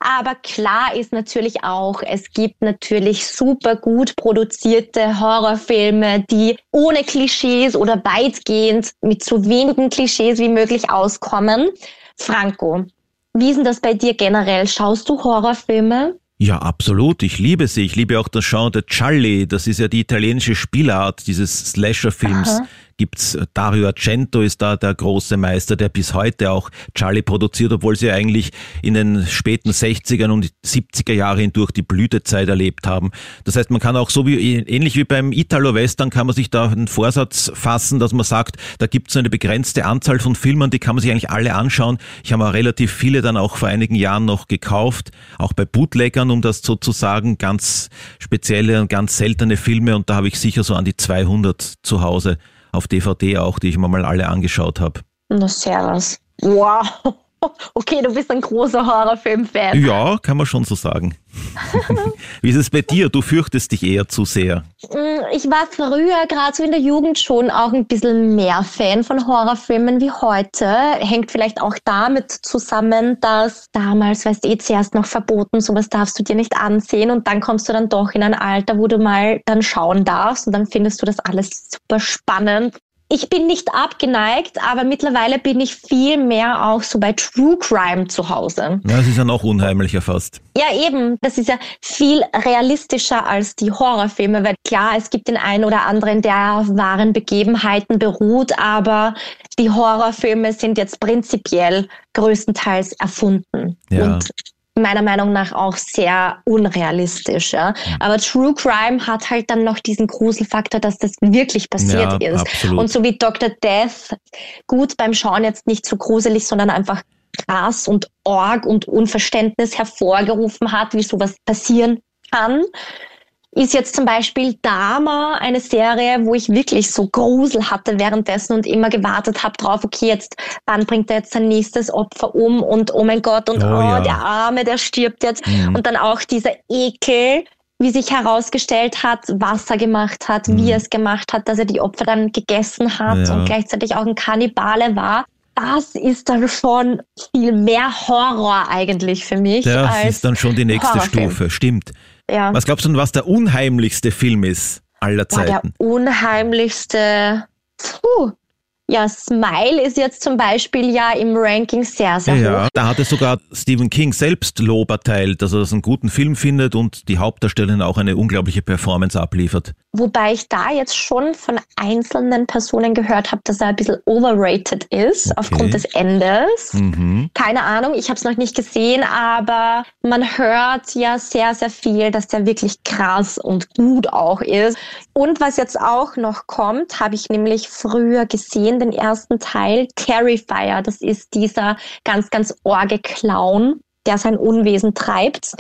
Aber klar ist natürlich auch, es gibt natürlich super gut produzierte Horrorfilme, die ohne Klischees oder weitgehend mit so wenigen Klischees wie möglich auskommen. Franco, wie ist denn das bei dir generell? Schaust du Horrorfilme? Ja, absolut. Ich liebe sie. Ich liebe auch das Genre Charlie. Das ist ja die italienische Spielart dieses Slasher-Films. Aha. Gibt's äh, Dario Argento ist da der große Meister, der bis heute auch Charlie produziert, obwohl sie eigentlich in den späten 60ern und 70er Jahren hindurch die Blütezeit erlebt haben. Das heißt, man kann auch so wie ähnlich wie beim Italo-Western kann man sich da einen Vorsatz fassen, dass man sagt, da gibt's so eine begrenzte Anzahl von Filmen, die kann man sich eigentlich alle anschauen. Ich habe auch relativ viele dann auch vor einigen Jahren noch gekauft, auch bei Bootleggern, um das so zu sagen, ganz spezielle und ganz seltene Filme und da habe ich sicher so an die 200 zu Hause auf DVD auch, die ich mir mal alle angeschaut habe. Na, servus. Wow. *laughs* Okay, du bist ein großer Horrorfilm-Fan. Ja, kann man schon so sagen. *laughs* Wie ist es bei dir? Du fürchtest dich eher zu sehr. Mm, Ich war früher, gerade so in der Jugend, schon auch ein bisschen mehr Fan von Horrorfilmen wie heute. Hängt vielleicht auch damit zusammen, dass damals, weißt du, eh zuerst noch verboten, sowas darfst du dir nicht ansehen und dann kommst du dann doch in ein Alter, wo du mal dann schauen darfst und dann findest du das alles super spannend. Ich bin nicht abgeneigt, aber mittlerweile bin ich viel mehr auch so bei True Crime zu Hause. Ja, es ist ja noch unheimlicher fast. Ja, eben. Das ist ja viel realistischer als die Horrorfilme, weil klar, es gibt den einen oder anderen, der auf wahren Begebenheiten beruht, aber die Horrorfilme sind jetzt prinzipiell größtenteils erfunden. Ja. Und meiner Meinung nach auch sehr unrealistisch. Ja. Aber True Crime hat halt dann noch diesen Gruselfaktor, dass das wirklich passiert Ja, ist. absolut. Und so wie Dr. Death, gut beim Schauen jetzt nicht so gruselig, sondern einfach krass und Org und Unverständnis hervorgerufen hat, wie sowas passieren kann, ist jetzt zum Beispiel Dama eine Serie, wo ich wirklich so Grusel hatte währenddessen und immer gewartet habe drauf, okay, jetzt, wann bringt er jetzt sein nächstes Opfer um und oh mein Gott und Oh oh, ja. der Arme, der stirbt jetzt. Mhm. Und dann auch dieser Ekel, wie sich herausgestellt hat, was er gemacht hat, Mhm. wie er es gemacht hat, dass er die Opfer dann gegessen hat Ja. und gleichzeitig auch ein Kannibale war. Das ist dann schon viel mehr Horror eigentlich für mich. Das ist dann schon die nächste Horrorfilm. Stufe, stimmt. Ja. Was glaubst du denn, was der unheimlichste Film ist aller Boah, der Zeiten? unheimlichste. Puh. Ja, Smile ist jetzt zum Beispiel ja im Ranking sehr, sehr Ja, hoch. da hat es sogar Stephen King selbst Lob erteilt, dass er das einen guten Film findet und die Hauptdarstellerin auch eine unglaubliche Performance abliefert. Wobei ich da jetzt schon von einzelnen Personen gehört habe, dass er ein bisschen overrated ist Okay. aufgrund des Endes. Mhm. Keine Ahnung, ich habe es noch nicht gesehen, aber man hört ja sehr, sehr viel, dass der wirklich krass und gut auch ist. Und was jetzt auch noch kommt, habe ich nämlich früher gesehen, den ersten Teil, Terrifier. Das ist dieser ganz, ganz orge Clown, der sein Unwesen treibt.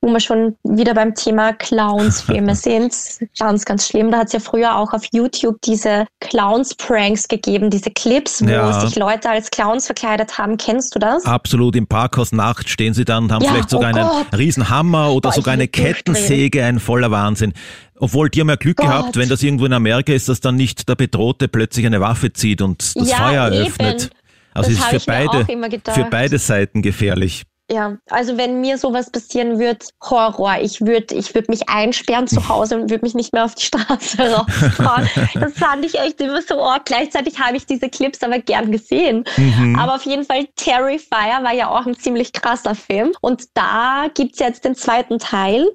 Wo wir schon wieder beim Thema Clowns-Filme *laughs* sind. Ganz, ganz schlimm. Da hat es ja früher auch auf YouTube diese Clowns-Pranks gegeben, diese Clips, wo Ja. sich Leute als Clowns verkleidet haben. Kennst du das? Absolut, im Parkhaus Nacht stehen sie dann und haben Ja, vielleicht sogar oh einen Gott. Riesenhammer oder Boah, sogar eine. Kettensäge, ein voller Wahnsinn. Obwohl, die haben ja Glück Gott. gehabt, wenn das irgendwo in Amerika ist, dass dann nicht der Bedrohte plötzlich eine Waffe zieht und das Ja, Feuer eben. eröffnet. Also Das ist für beide, für beide Seiten gefährlich. Ja, also wenn mir sowas passieren wird, Horror. Ich würde ich würd mich einsperren zu Hause und würde mich nicht mehr auf die Straße *laughs* rausfahren. das fand ich echt immer so arg. Gleichzeitig habe ich diese Clips aber gern gesehen. Mhm. Aber auf jeden Fall, Terrifier war ja auch ein ziemlich krasser Film. Und da gibt's jetzt den zweiten Teil.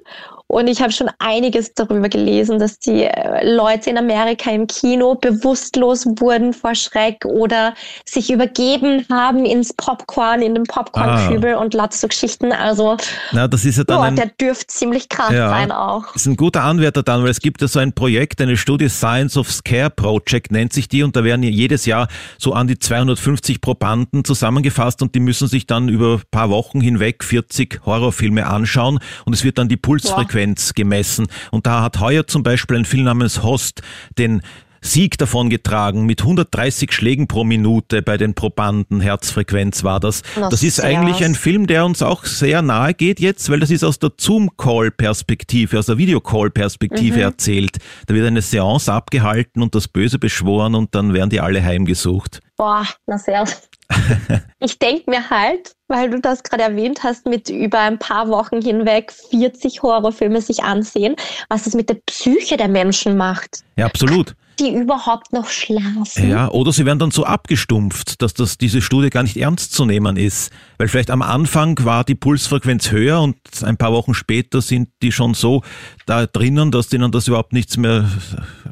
Und ich habe schon einiges darüber gelesen, dass die äh, Leute in Amerika im Kino bewusstlos wurden vor Schreck oder sich übergeben haben ins Popcorn, in den Popcornkübel und lauter so Geschichten. Also, Na, das ist ja dann boah, ein, der dürfte ziemlich krass Ja. sein auch. Das ist ein guter Anwärter dann, weil es gibt ja so ein Projekt, eine Studie Science of Scare Project nennt sich die und da werden jedes Jahr so an die 250 Probanden zusammengefasst und die müssen sich dann über ein paar Wochen hinweg 40 Horrorfilme anschauen und es wird dann die Pulsfrequenz gemessen. Und da hat heuer zum Beispiel ein Film namens Host den Sieg davon getragen mit 130 Schlägen pro Minute bei den Probanden. Herzfrequenz war das. Na, das ist eigentlich ein Film, der uns auch sehr nahe geht jetzt, weil das ist aus der Zoom-Call-Perspektive, aus der Videocall-Perspektive erzählt. Da wird eine Seance abgehalten und das Böse beschworen und dann werden die alle heimgesucht. Boah, na sehr. *laughs* ich denke mir halt, weil du das gerade erwähnt hast, mit über ein paar Wochen hinweg 40 Horrorfilme sich ansehen, was es mit der Psyche der Menschen macht, Ja, absolut. Die überhaupt noch schlafen. Ja, oder sie werden dann so abgestumpft, dass das, diese Studie gar nicht ernst zu nehmen ist. Weil vielleicht am Anfang war die Pulsfrequenz höher und ein paar Wochen später sind die schon so da drinnen, dass denen das überhaupt nichts mehr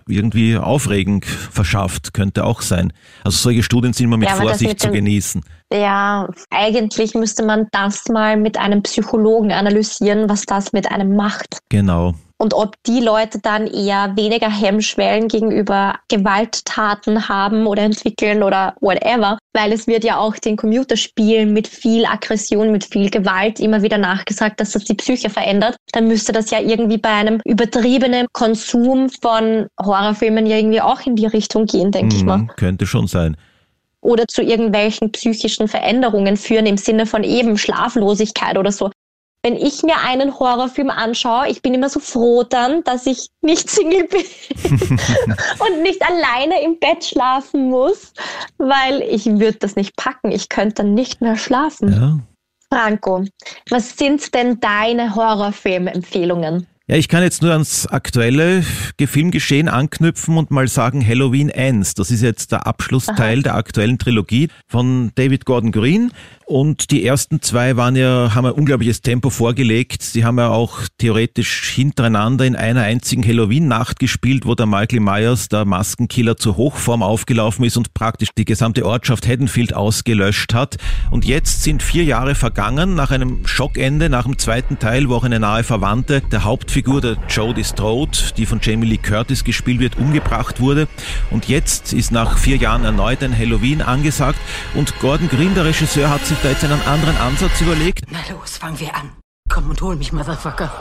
irgendwie aufregend verschafft. Könnte auch sein. Also solche Studien sind immer mit Ja, Vorsicht mit zu genießen. Ja, eigentlich müsste man das mal mit einem Psychologen analysieren, was das mit einem macht. Genau. Und ob die Leute dann eher weniger Hemmschwellen gegenüber Gewalttaten haben oder entwickeln oder whatever. Weil es wird ja auch den Computerspielen mit viel Aggression, mit viel Gewalt immer wieder nachgesagt, dass das die Psyche verändert. Dann müsste das ja irgendwie bei einem übertriebenen Konsum von Horrorfilmen ja irgendwie auch in die Richtung gehen, denke ich mal Mhm, könnte schon sein. oder zu irgendwelchen psychischen Veränderungen führen im Sinne von eben Schlaflosigkeit oder so. Wenn ich mir einen Horrorfilm anschaue, ich bin immer so froh dann, dass ich nicht Single bin *laughs* und nicht alleine im Bett schlafen muss, weil ich würde das nicht packen. Ich könnte dann nicht mehr schlafen. Ja. Franco, was sind denn deine Horrorfilm-Empfehlungen? Ja, ich kann jetzt nur ans aktuelle Filmgeschehen anknüpfen und mal sagen Halloween Ends. Das ist jetzt der Abschlussteil der aktuellen Trilogie von David Gordon Green. Und die ersten zwei waren ja, haben ein unglaubliches Tempo vorgelegt. Sie haben ja auch theoretisch hintereinander in einer einzigen Halloween-Nacht gespielt, wo der Michael Myers, der Maskenkiller, zur Hochform aufgelaufen ist und praktisch die gesamte Ortschaft Haddonfield ausgelöscht hat. Und jetzt sind vier Jahre vergangen nach einem Schockende, nach dem zweiten Teil, wo auch eine nahe Verwandte der Hauptfigur, der Jodie Strode, die von Jamie Lee Curtis gespielt wird, umgebracht wurde. Und jetzt ist nach vier Jahren erneut ein Halloween angesagt. Und Gordon Green, der Regisseur, hat sich da jetzt einen anderen Ansatz überlegt. Na los, fangen wir an. Komm und hol mich, Motherfucker.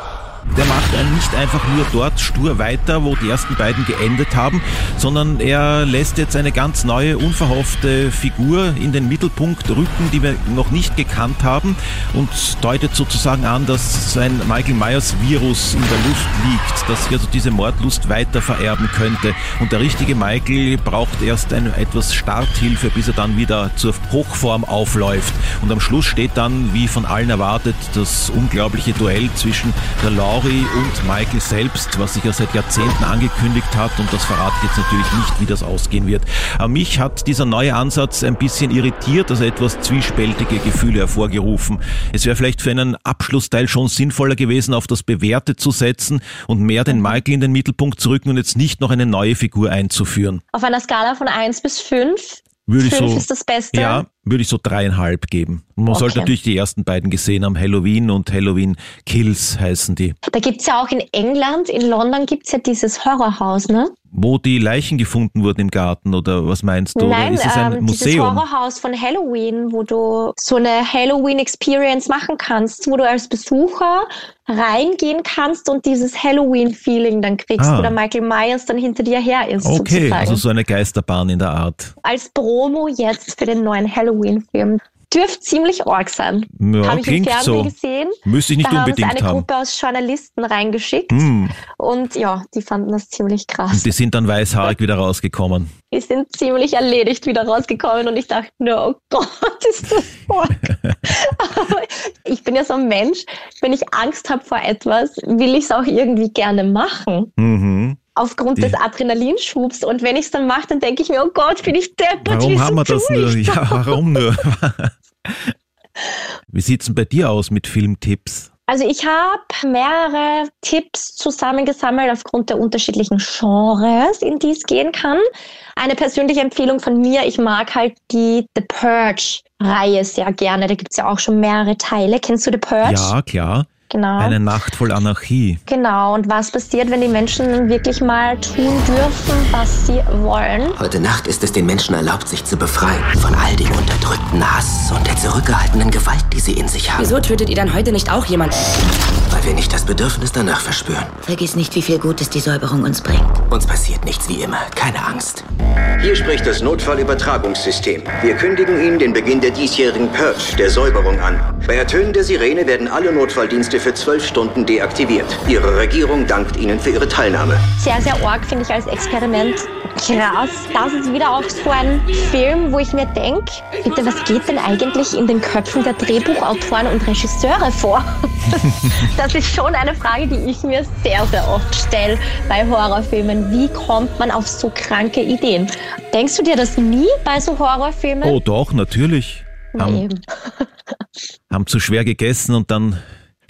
Der macht nicht einfach nur dort stur weiter, wo die ersten beiden geendet haben, sondern er lässt jetzt eine ganz neue, unverhoffte Figur in den Mittelpunkt rücken, die wir noch nicht gekannt haben und deutet sozusagen an, dass sein Michael Myers Virus in der Luft liegt, dass also diese Mordlust weiter vererben könnte. Und der richtige Michael braucht erst eine etwas Starthilfe, bis er dann wieder zur Hochform aufläuft. Und am Schluss steht dann, wie von allen erwartet, das unglaubliche Duell zwischen der Law Laurie und Michael selbst, was sich ja seit Jahrzehnten angekündigt hat und das verrate ich jetzt natürlich nicht, wie das ausgehen wird. Aber mich hat dieser neue Ansatz ein bisschen irritiert, also etwas zwiespältige Gefühle hervorgerufen. Es wäre vielleicht für einen Abschlussteil schon sinnvoller gewesen, auf das Bewährte zu setzen und mehr den Michael in den Mittelpunkt zu rücken und jetzt nicht noch eine neue Figur einzuführen. Auf einer Skala von 1 bis 5 Würde ich Fünf so, ist das Beste. ja, würde ich so dreieinhalb geben. Man Okay. sollte natürlich die ersten beiden gesehen haben, Halloween und Halloween Kills heißen die. Da gibt's ja auch in England, in London gibt's ja dieses Horrorhaus, ne? Wo die Leichen gefunden wurden im Garten oder was meinst du? Nein, oder ist es ein ähm, dieses Museum? Horrorhaus von Halloween, wo du so eine Halloween-Experience machen kannst, wo du als Besucher reingehen kannst und dieses Halloween-Feeling dann kriegst, Ah. wo der Michael Myers dann hinter dir her ist, Okay, sozusagen. also so eine Geisterbahn in der Art. Als Promo jetzt für den neuen Halloween-Film. Dürfte ziemlich arg sein. Ja, Habe ich im Fernsehen so. gesehen. Müsste ich nicht da haben sie unbedingt eine haben. Gruppe aus Journalisten reingeschickt Hm. und ja, die fanden das ziemlich krass. Und die sind dann weißhaarig wieder rausgekommen. Die sind ziemlich erledigt wieder rausgekommen und ich dachte nur, oh Gott, ist das. Aber ich bin ja so ein Mensch, wenn ich Angst habe vor etwas, will ich es auch irgendwie gerne machen. Mhm. Aufgrund Die- des Adrenalinschubs. Und wenn ich es dann mache, dann denke ich mir, oh Gott, bin ich deppert. Warum wieso haben wir das nur? Ja, *laughs* warum nur? Wie sieht's denn bei dir aus mit Filmtipps? Also ich habe mehrere Tipps zusammengesammelt aufgrund der unterschiedlichen Genres, in die es gehen kann. Eine persönliche Empfehlung von mir, ich mag halt die The Purge-Reihe sehr gerne. Da gibt's ja auch schon mehrere Teile. Kennst du The Purge? Ja, klar. Genau. Eine Nacht voll Anarchie. Genau. Und was passiert, wenn die Menschen wirklich mal tun dürfen, was sie wollen? Heute Nacht ist es den Menschen erlaubt, sich zu befreien von all dem unterdrückten Hass und der zurückgehaltenen Gewalt, die sie in sich haben. Wieso tötet ihr dann heute nicht auch jemanden? Weil wir nicht das Bedürfnis danach verspüren. Vergiss nicht, wie viel Gutes die Säuberung uns bringt. Uns passiert nichts wie immer. Keine Angst. Hier spricht das Notfallübertragungssystem. Wir kündigen Ihnen den Beginn der diesjährigen Purge, der Säuberung, an. Bei Ertönen der Sirene werden alle Notfalldienste für zwölf Stunden deaktiviert. Ihre Regierung dankt Ihnen für Ihre Teilnahme. Sehr, sehr arg finde ich als Experiment. Krass. Das ist wieder auch so ein Film, wo ich mir denke, bitte, was geht denn eigentlich in den Köpfen der Drehbuchautoren und Regisseure vor? *laughs* das ist schon eine Frage, die ich mir sehr, sehr oft stelle bei Horrorfilmen. Wie kommt man auf so kranke Ideen? Denkst du dir das nie bei so Horrorfilmen? Oh doch, natürlich. Haben, *laughs* haben zu schwer gegessen und dann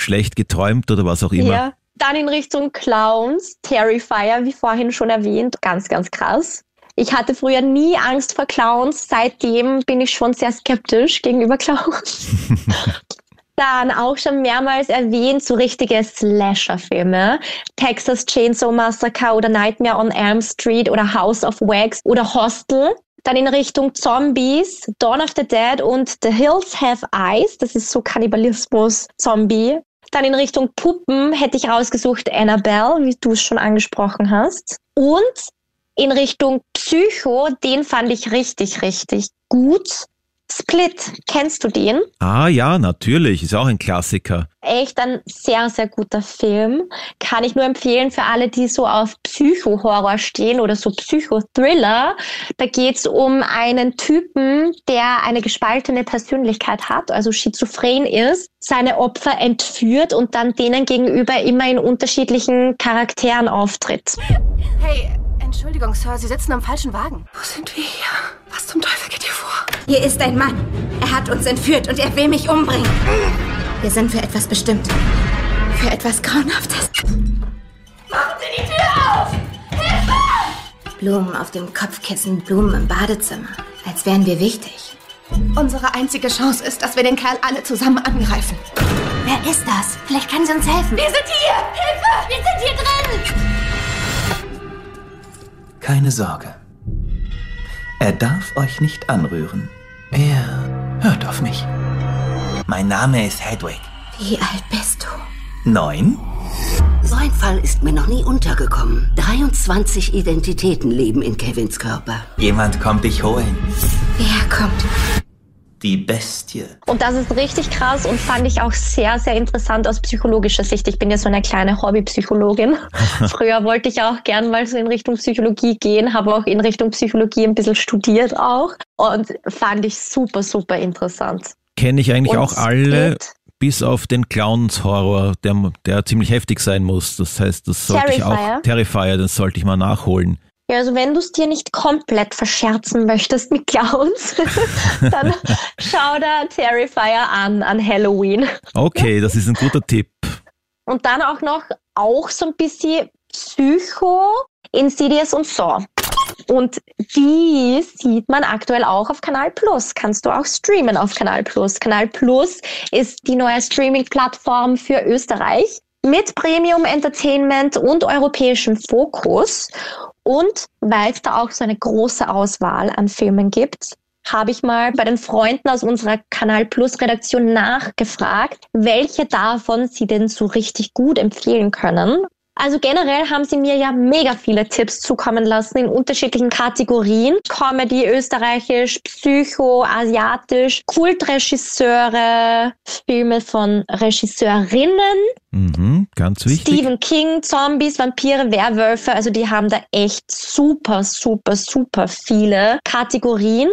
schlecht geträumt oder was auch immer. Ja. Dann in Richtung Clowns, Terrifier, wie vorhin schon erwähnt, ganz, ganz krass. Ich hatte früher nie Angst vor Clowns, seitdem bin ich schon sehr skeptisch gegenüber Clowns. *laughs* Dann auch schon mehrmals erwähnt, so richtige Slasher-Filme. Texas Chainsaw Massacre oder Nightmare on Elm Street oder House of Wax oder Hostel. Dann in Richtung Zombies, Dawn of the Dead und The Hills Have Eyes. Das ist so Kannibalismus-Zombie. Dann in Richtung Puppen hätte ich rausgesucht Annabelle, wie du es schon angesprochen hast. Und in Richtung Psycho, den fand ich richtig, richtig gut. Split, kennst du den? Ah ja, natürlich, ist auch ein Klassiker. Echt ein sehr, sehr guter Film. Kann ich nur empfehlen für alle, die so auf Psycho-Horror stehen oder so Psychothriller. Da geht's um einen Typen, der eine gespaltene Persönlichkeit hat, also schizophren ist, seine Opfer entführt und dann denen gegenüber immer in unterschiedlichen Charakteren auftritt. Hey, Entschuldigung, Sir, Sie sitzen am falschen Wagen. Wo sind wir hier? Was zum Teufel geht hier ist ein Mann. Er hat uns entführt und er will mich umbringen. Wir sind für etwas bestimmt. Für etwas Grauenhaftes. Machen Sie die Tür auf! Hilfe! Blumen auf dem Kopfkissen, Blumen im Badezimmer. Als wären wir wichtig. Unsere einzige Chance ist, dass wir den Kerl alle zusammen angreifen. Wer ist das? Vielleicht kann sie uns helfen. Wir sind hier! Hilfe! Wir sind hier drin! Keine Sorge. Er darf euch nicht anrühren. Er hört auf mich. Mein Name ist Hedwig. Wie alt bist du? Neun? So ein Fall ist mir noch nie untergekommen. 23 Identitäten leben in Kevins Körper. Jemand kommt dich holen. Wer kommt? Die Bestie. Und das ist richtig krass und fand ich auch sehr, sehr interessant aus psychologischer Sicht. Ich bin ja so eine kleine Hobbypsychologin. *laughs* Früher wollte ich auch gern mal so in Richtung Psychologie gehen, habe auch in Richtung Psychologie ein bisschen studiert auch und fand ich super, super interessant. Kenne ich eigentlich Und auch alle bis auf den Clowns-Horror, der, der ziemlich heftig sein muss. Das heißt, das sollte ich Terrifier. auch, Terrifier, das sollte ich mal nachholen. Ja, also wenn du es dir nicht komplett verscherzen möchtest mit Clowns, *laughs* dann schau da Terrifier an, an Halloween. Okay, das ist ein guter Tipp. Und dann auch noch, auch so ein bisschen Psycho, Insidious und Saw. Und die sieht man aktuell auch auf Kanal Plus. Kannst du auch streamen auf Kanal Plus. Kanal Plus ist die neue Streaming-Plattform für Österreich mit Premium Entertainment und europäischem Fokus. Und weil es da auch so eine große Auswahl an Filmen gibt, habe ich mal bei den Freunden aus unserer Kanal Plus Redaktion nachgefragt, welche davon sie denn so richtig gut empfehlen können. Also generell haben sie mir ja mega viele Tipps zukommen lassen in unterschiedlichen Kategorien. Comedy, österreichisch, Psycho, asiatisch, Kultregisseure, Filme von Regisseurinnen, Mhm, ganz wichtig. Stephen King, Zombies, Vampire, Werwölfe. Also die haben da echt super, super, super viele Kategorien.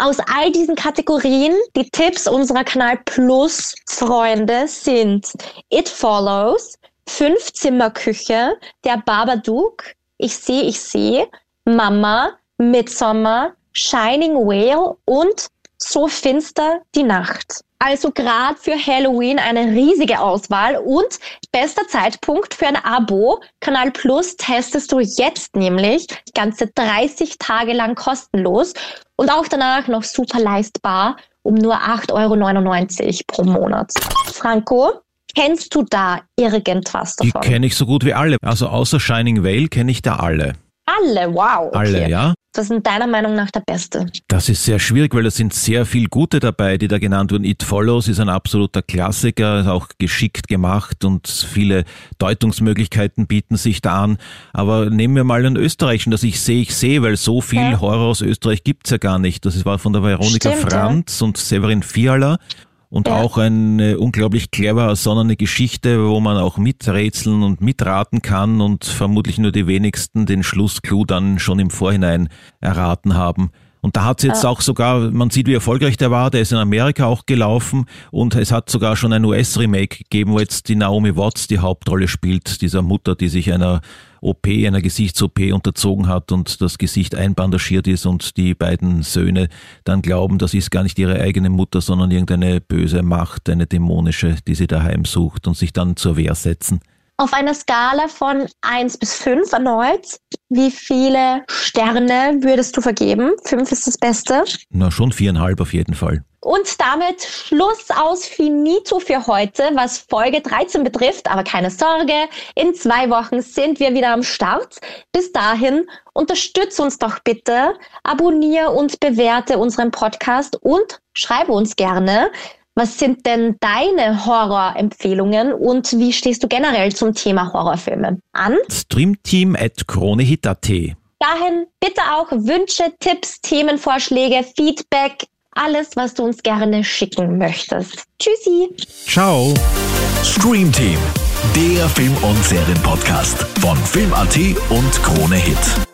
Aus all diesen Kategorien, die Tipps unserer Kanal Plus Freunde sind It Follows, Fünf-Zimmer-Küche, der Babadook, Ich sehe, ich sehe, Mama, Midsommar, Shining Whale und So finster die Nacht. Also gerade für Halloween eine riesige Auswahl und bester Zeitpunkt für ein Abo. Kanal Plus testest du jetzt nämlich ganze 30 Tage lang kostenlos und auch danach noch super leistbar um nur 8,99 Euro pro Monat. Franco, kennst du da irgendwas Die davon? kenne ich so gut wie alle. Also außer Shining Vale kenne ich da alle. Alle, wow. Okay. Alle, ja. Was ist denn deiner Meinung nach der beste? Das ist sehr schwierig, weil da sind sehr viel gute dabei, die da genannt wurden. It Follows ist ein absoluter Klassiker, ist auch geschickt gemacht und viele Deutungsmöglichkeiten bieten sich da an. Aber nehmen wir mal einen österreichischen, das ich sehe, ich sehe, weil so viel Ja. Horror aus Österreich gibt's ja gar nicht. Das war von der Veronika Stimmt, ja. Franz und Severin Fiala. Und Ja. auch eine unglaublich clever ersonnene Geschichte, wo man auch miträtseln und mitraten kann und vermutlich nur die wenigsten den Schlussclou dann schon im Vorhinein erraten haben. Und da hat es jetzt auch sogar, man sieht, wie erfolgreich der war, der ist in Amerika auch gelaufen und es hat sogar schon ein US-Remake gegeben, wo jetzt die Naomi Watts die Hauptrolle spielt, dieser Mutter, die sich einer OP, einer Gesichts-OP unterzogen hat und das Gesicht einbandagiert ist und die beiden Söhne dann glauben, das ist gar nicht ihre eigene Mutter, sondern irgendeine böse Macht, eine dämonische, die sie daheim sucht und sich dann zur Wehr setzen. Auf einer Skala von 1 bis 5 erneut, wie viele Sterne würdest du vergeben? 5 ist das Beste. Na, schon viereinhalb auf jeden Fall. Und damit Schluss aus Finito für heute, was Folge 13 betrifft. Aber keine Sorge, in zwei Wochen sind wir wieder am Start. Bis dahin, unterstütze uns doch bitte, abonniere und bewerte unseren Podcast und schreibe uns gerne, was sind denn deine Horrorempfehlungen und wie stehst du generell zum Thema Horrorfilme an? Streamteam at kronehit.at. Dahin bitte auch Wünsche, Tipps, Themenvorschläge, Feedback, alles, was du uns gerne schicken möchtest. Tschüssi! Ciao! Stream Team, der Film- und Serienpodcast von Film.at und Krone Hit.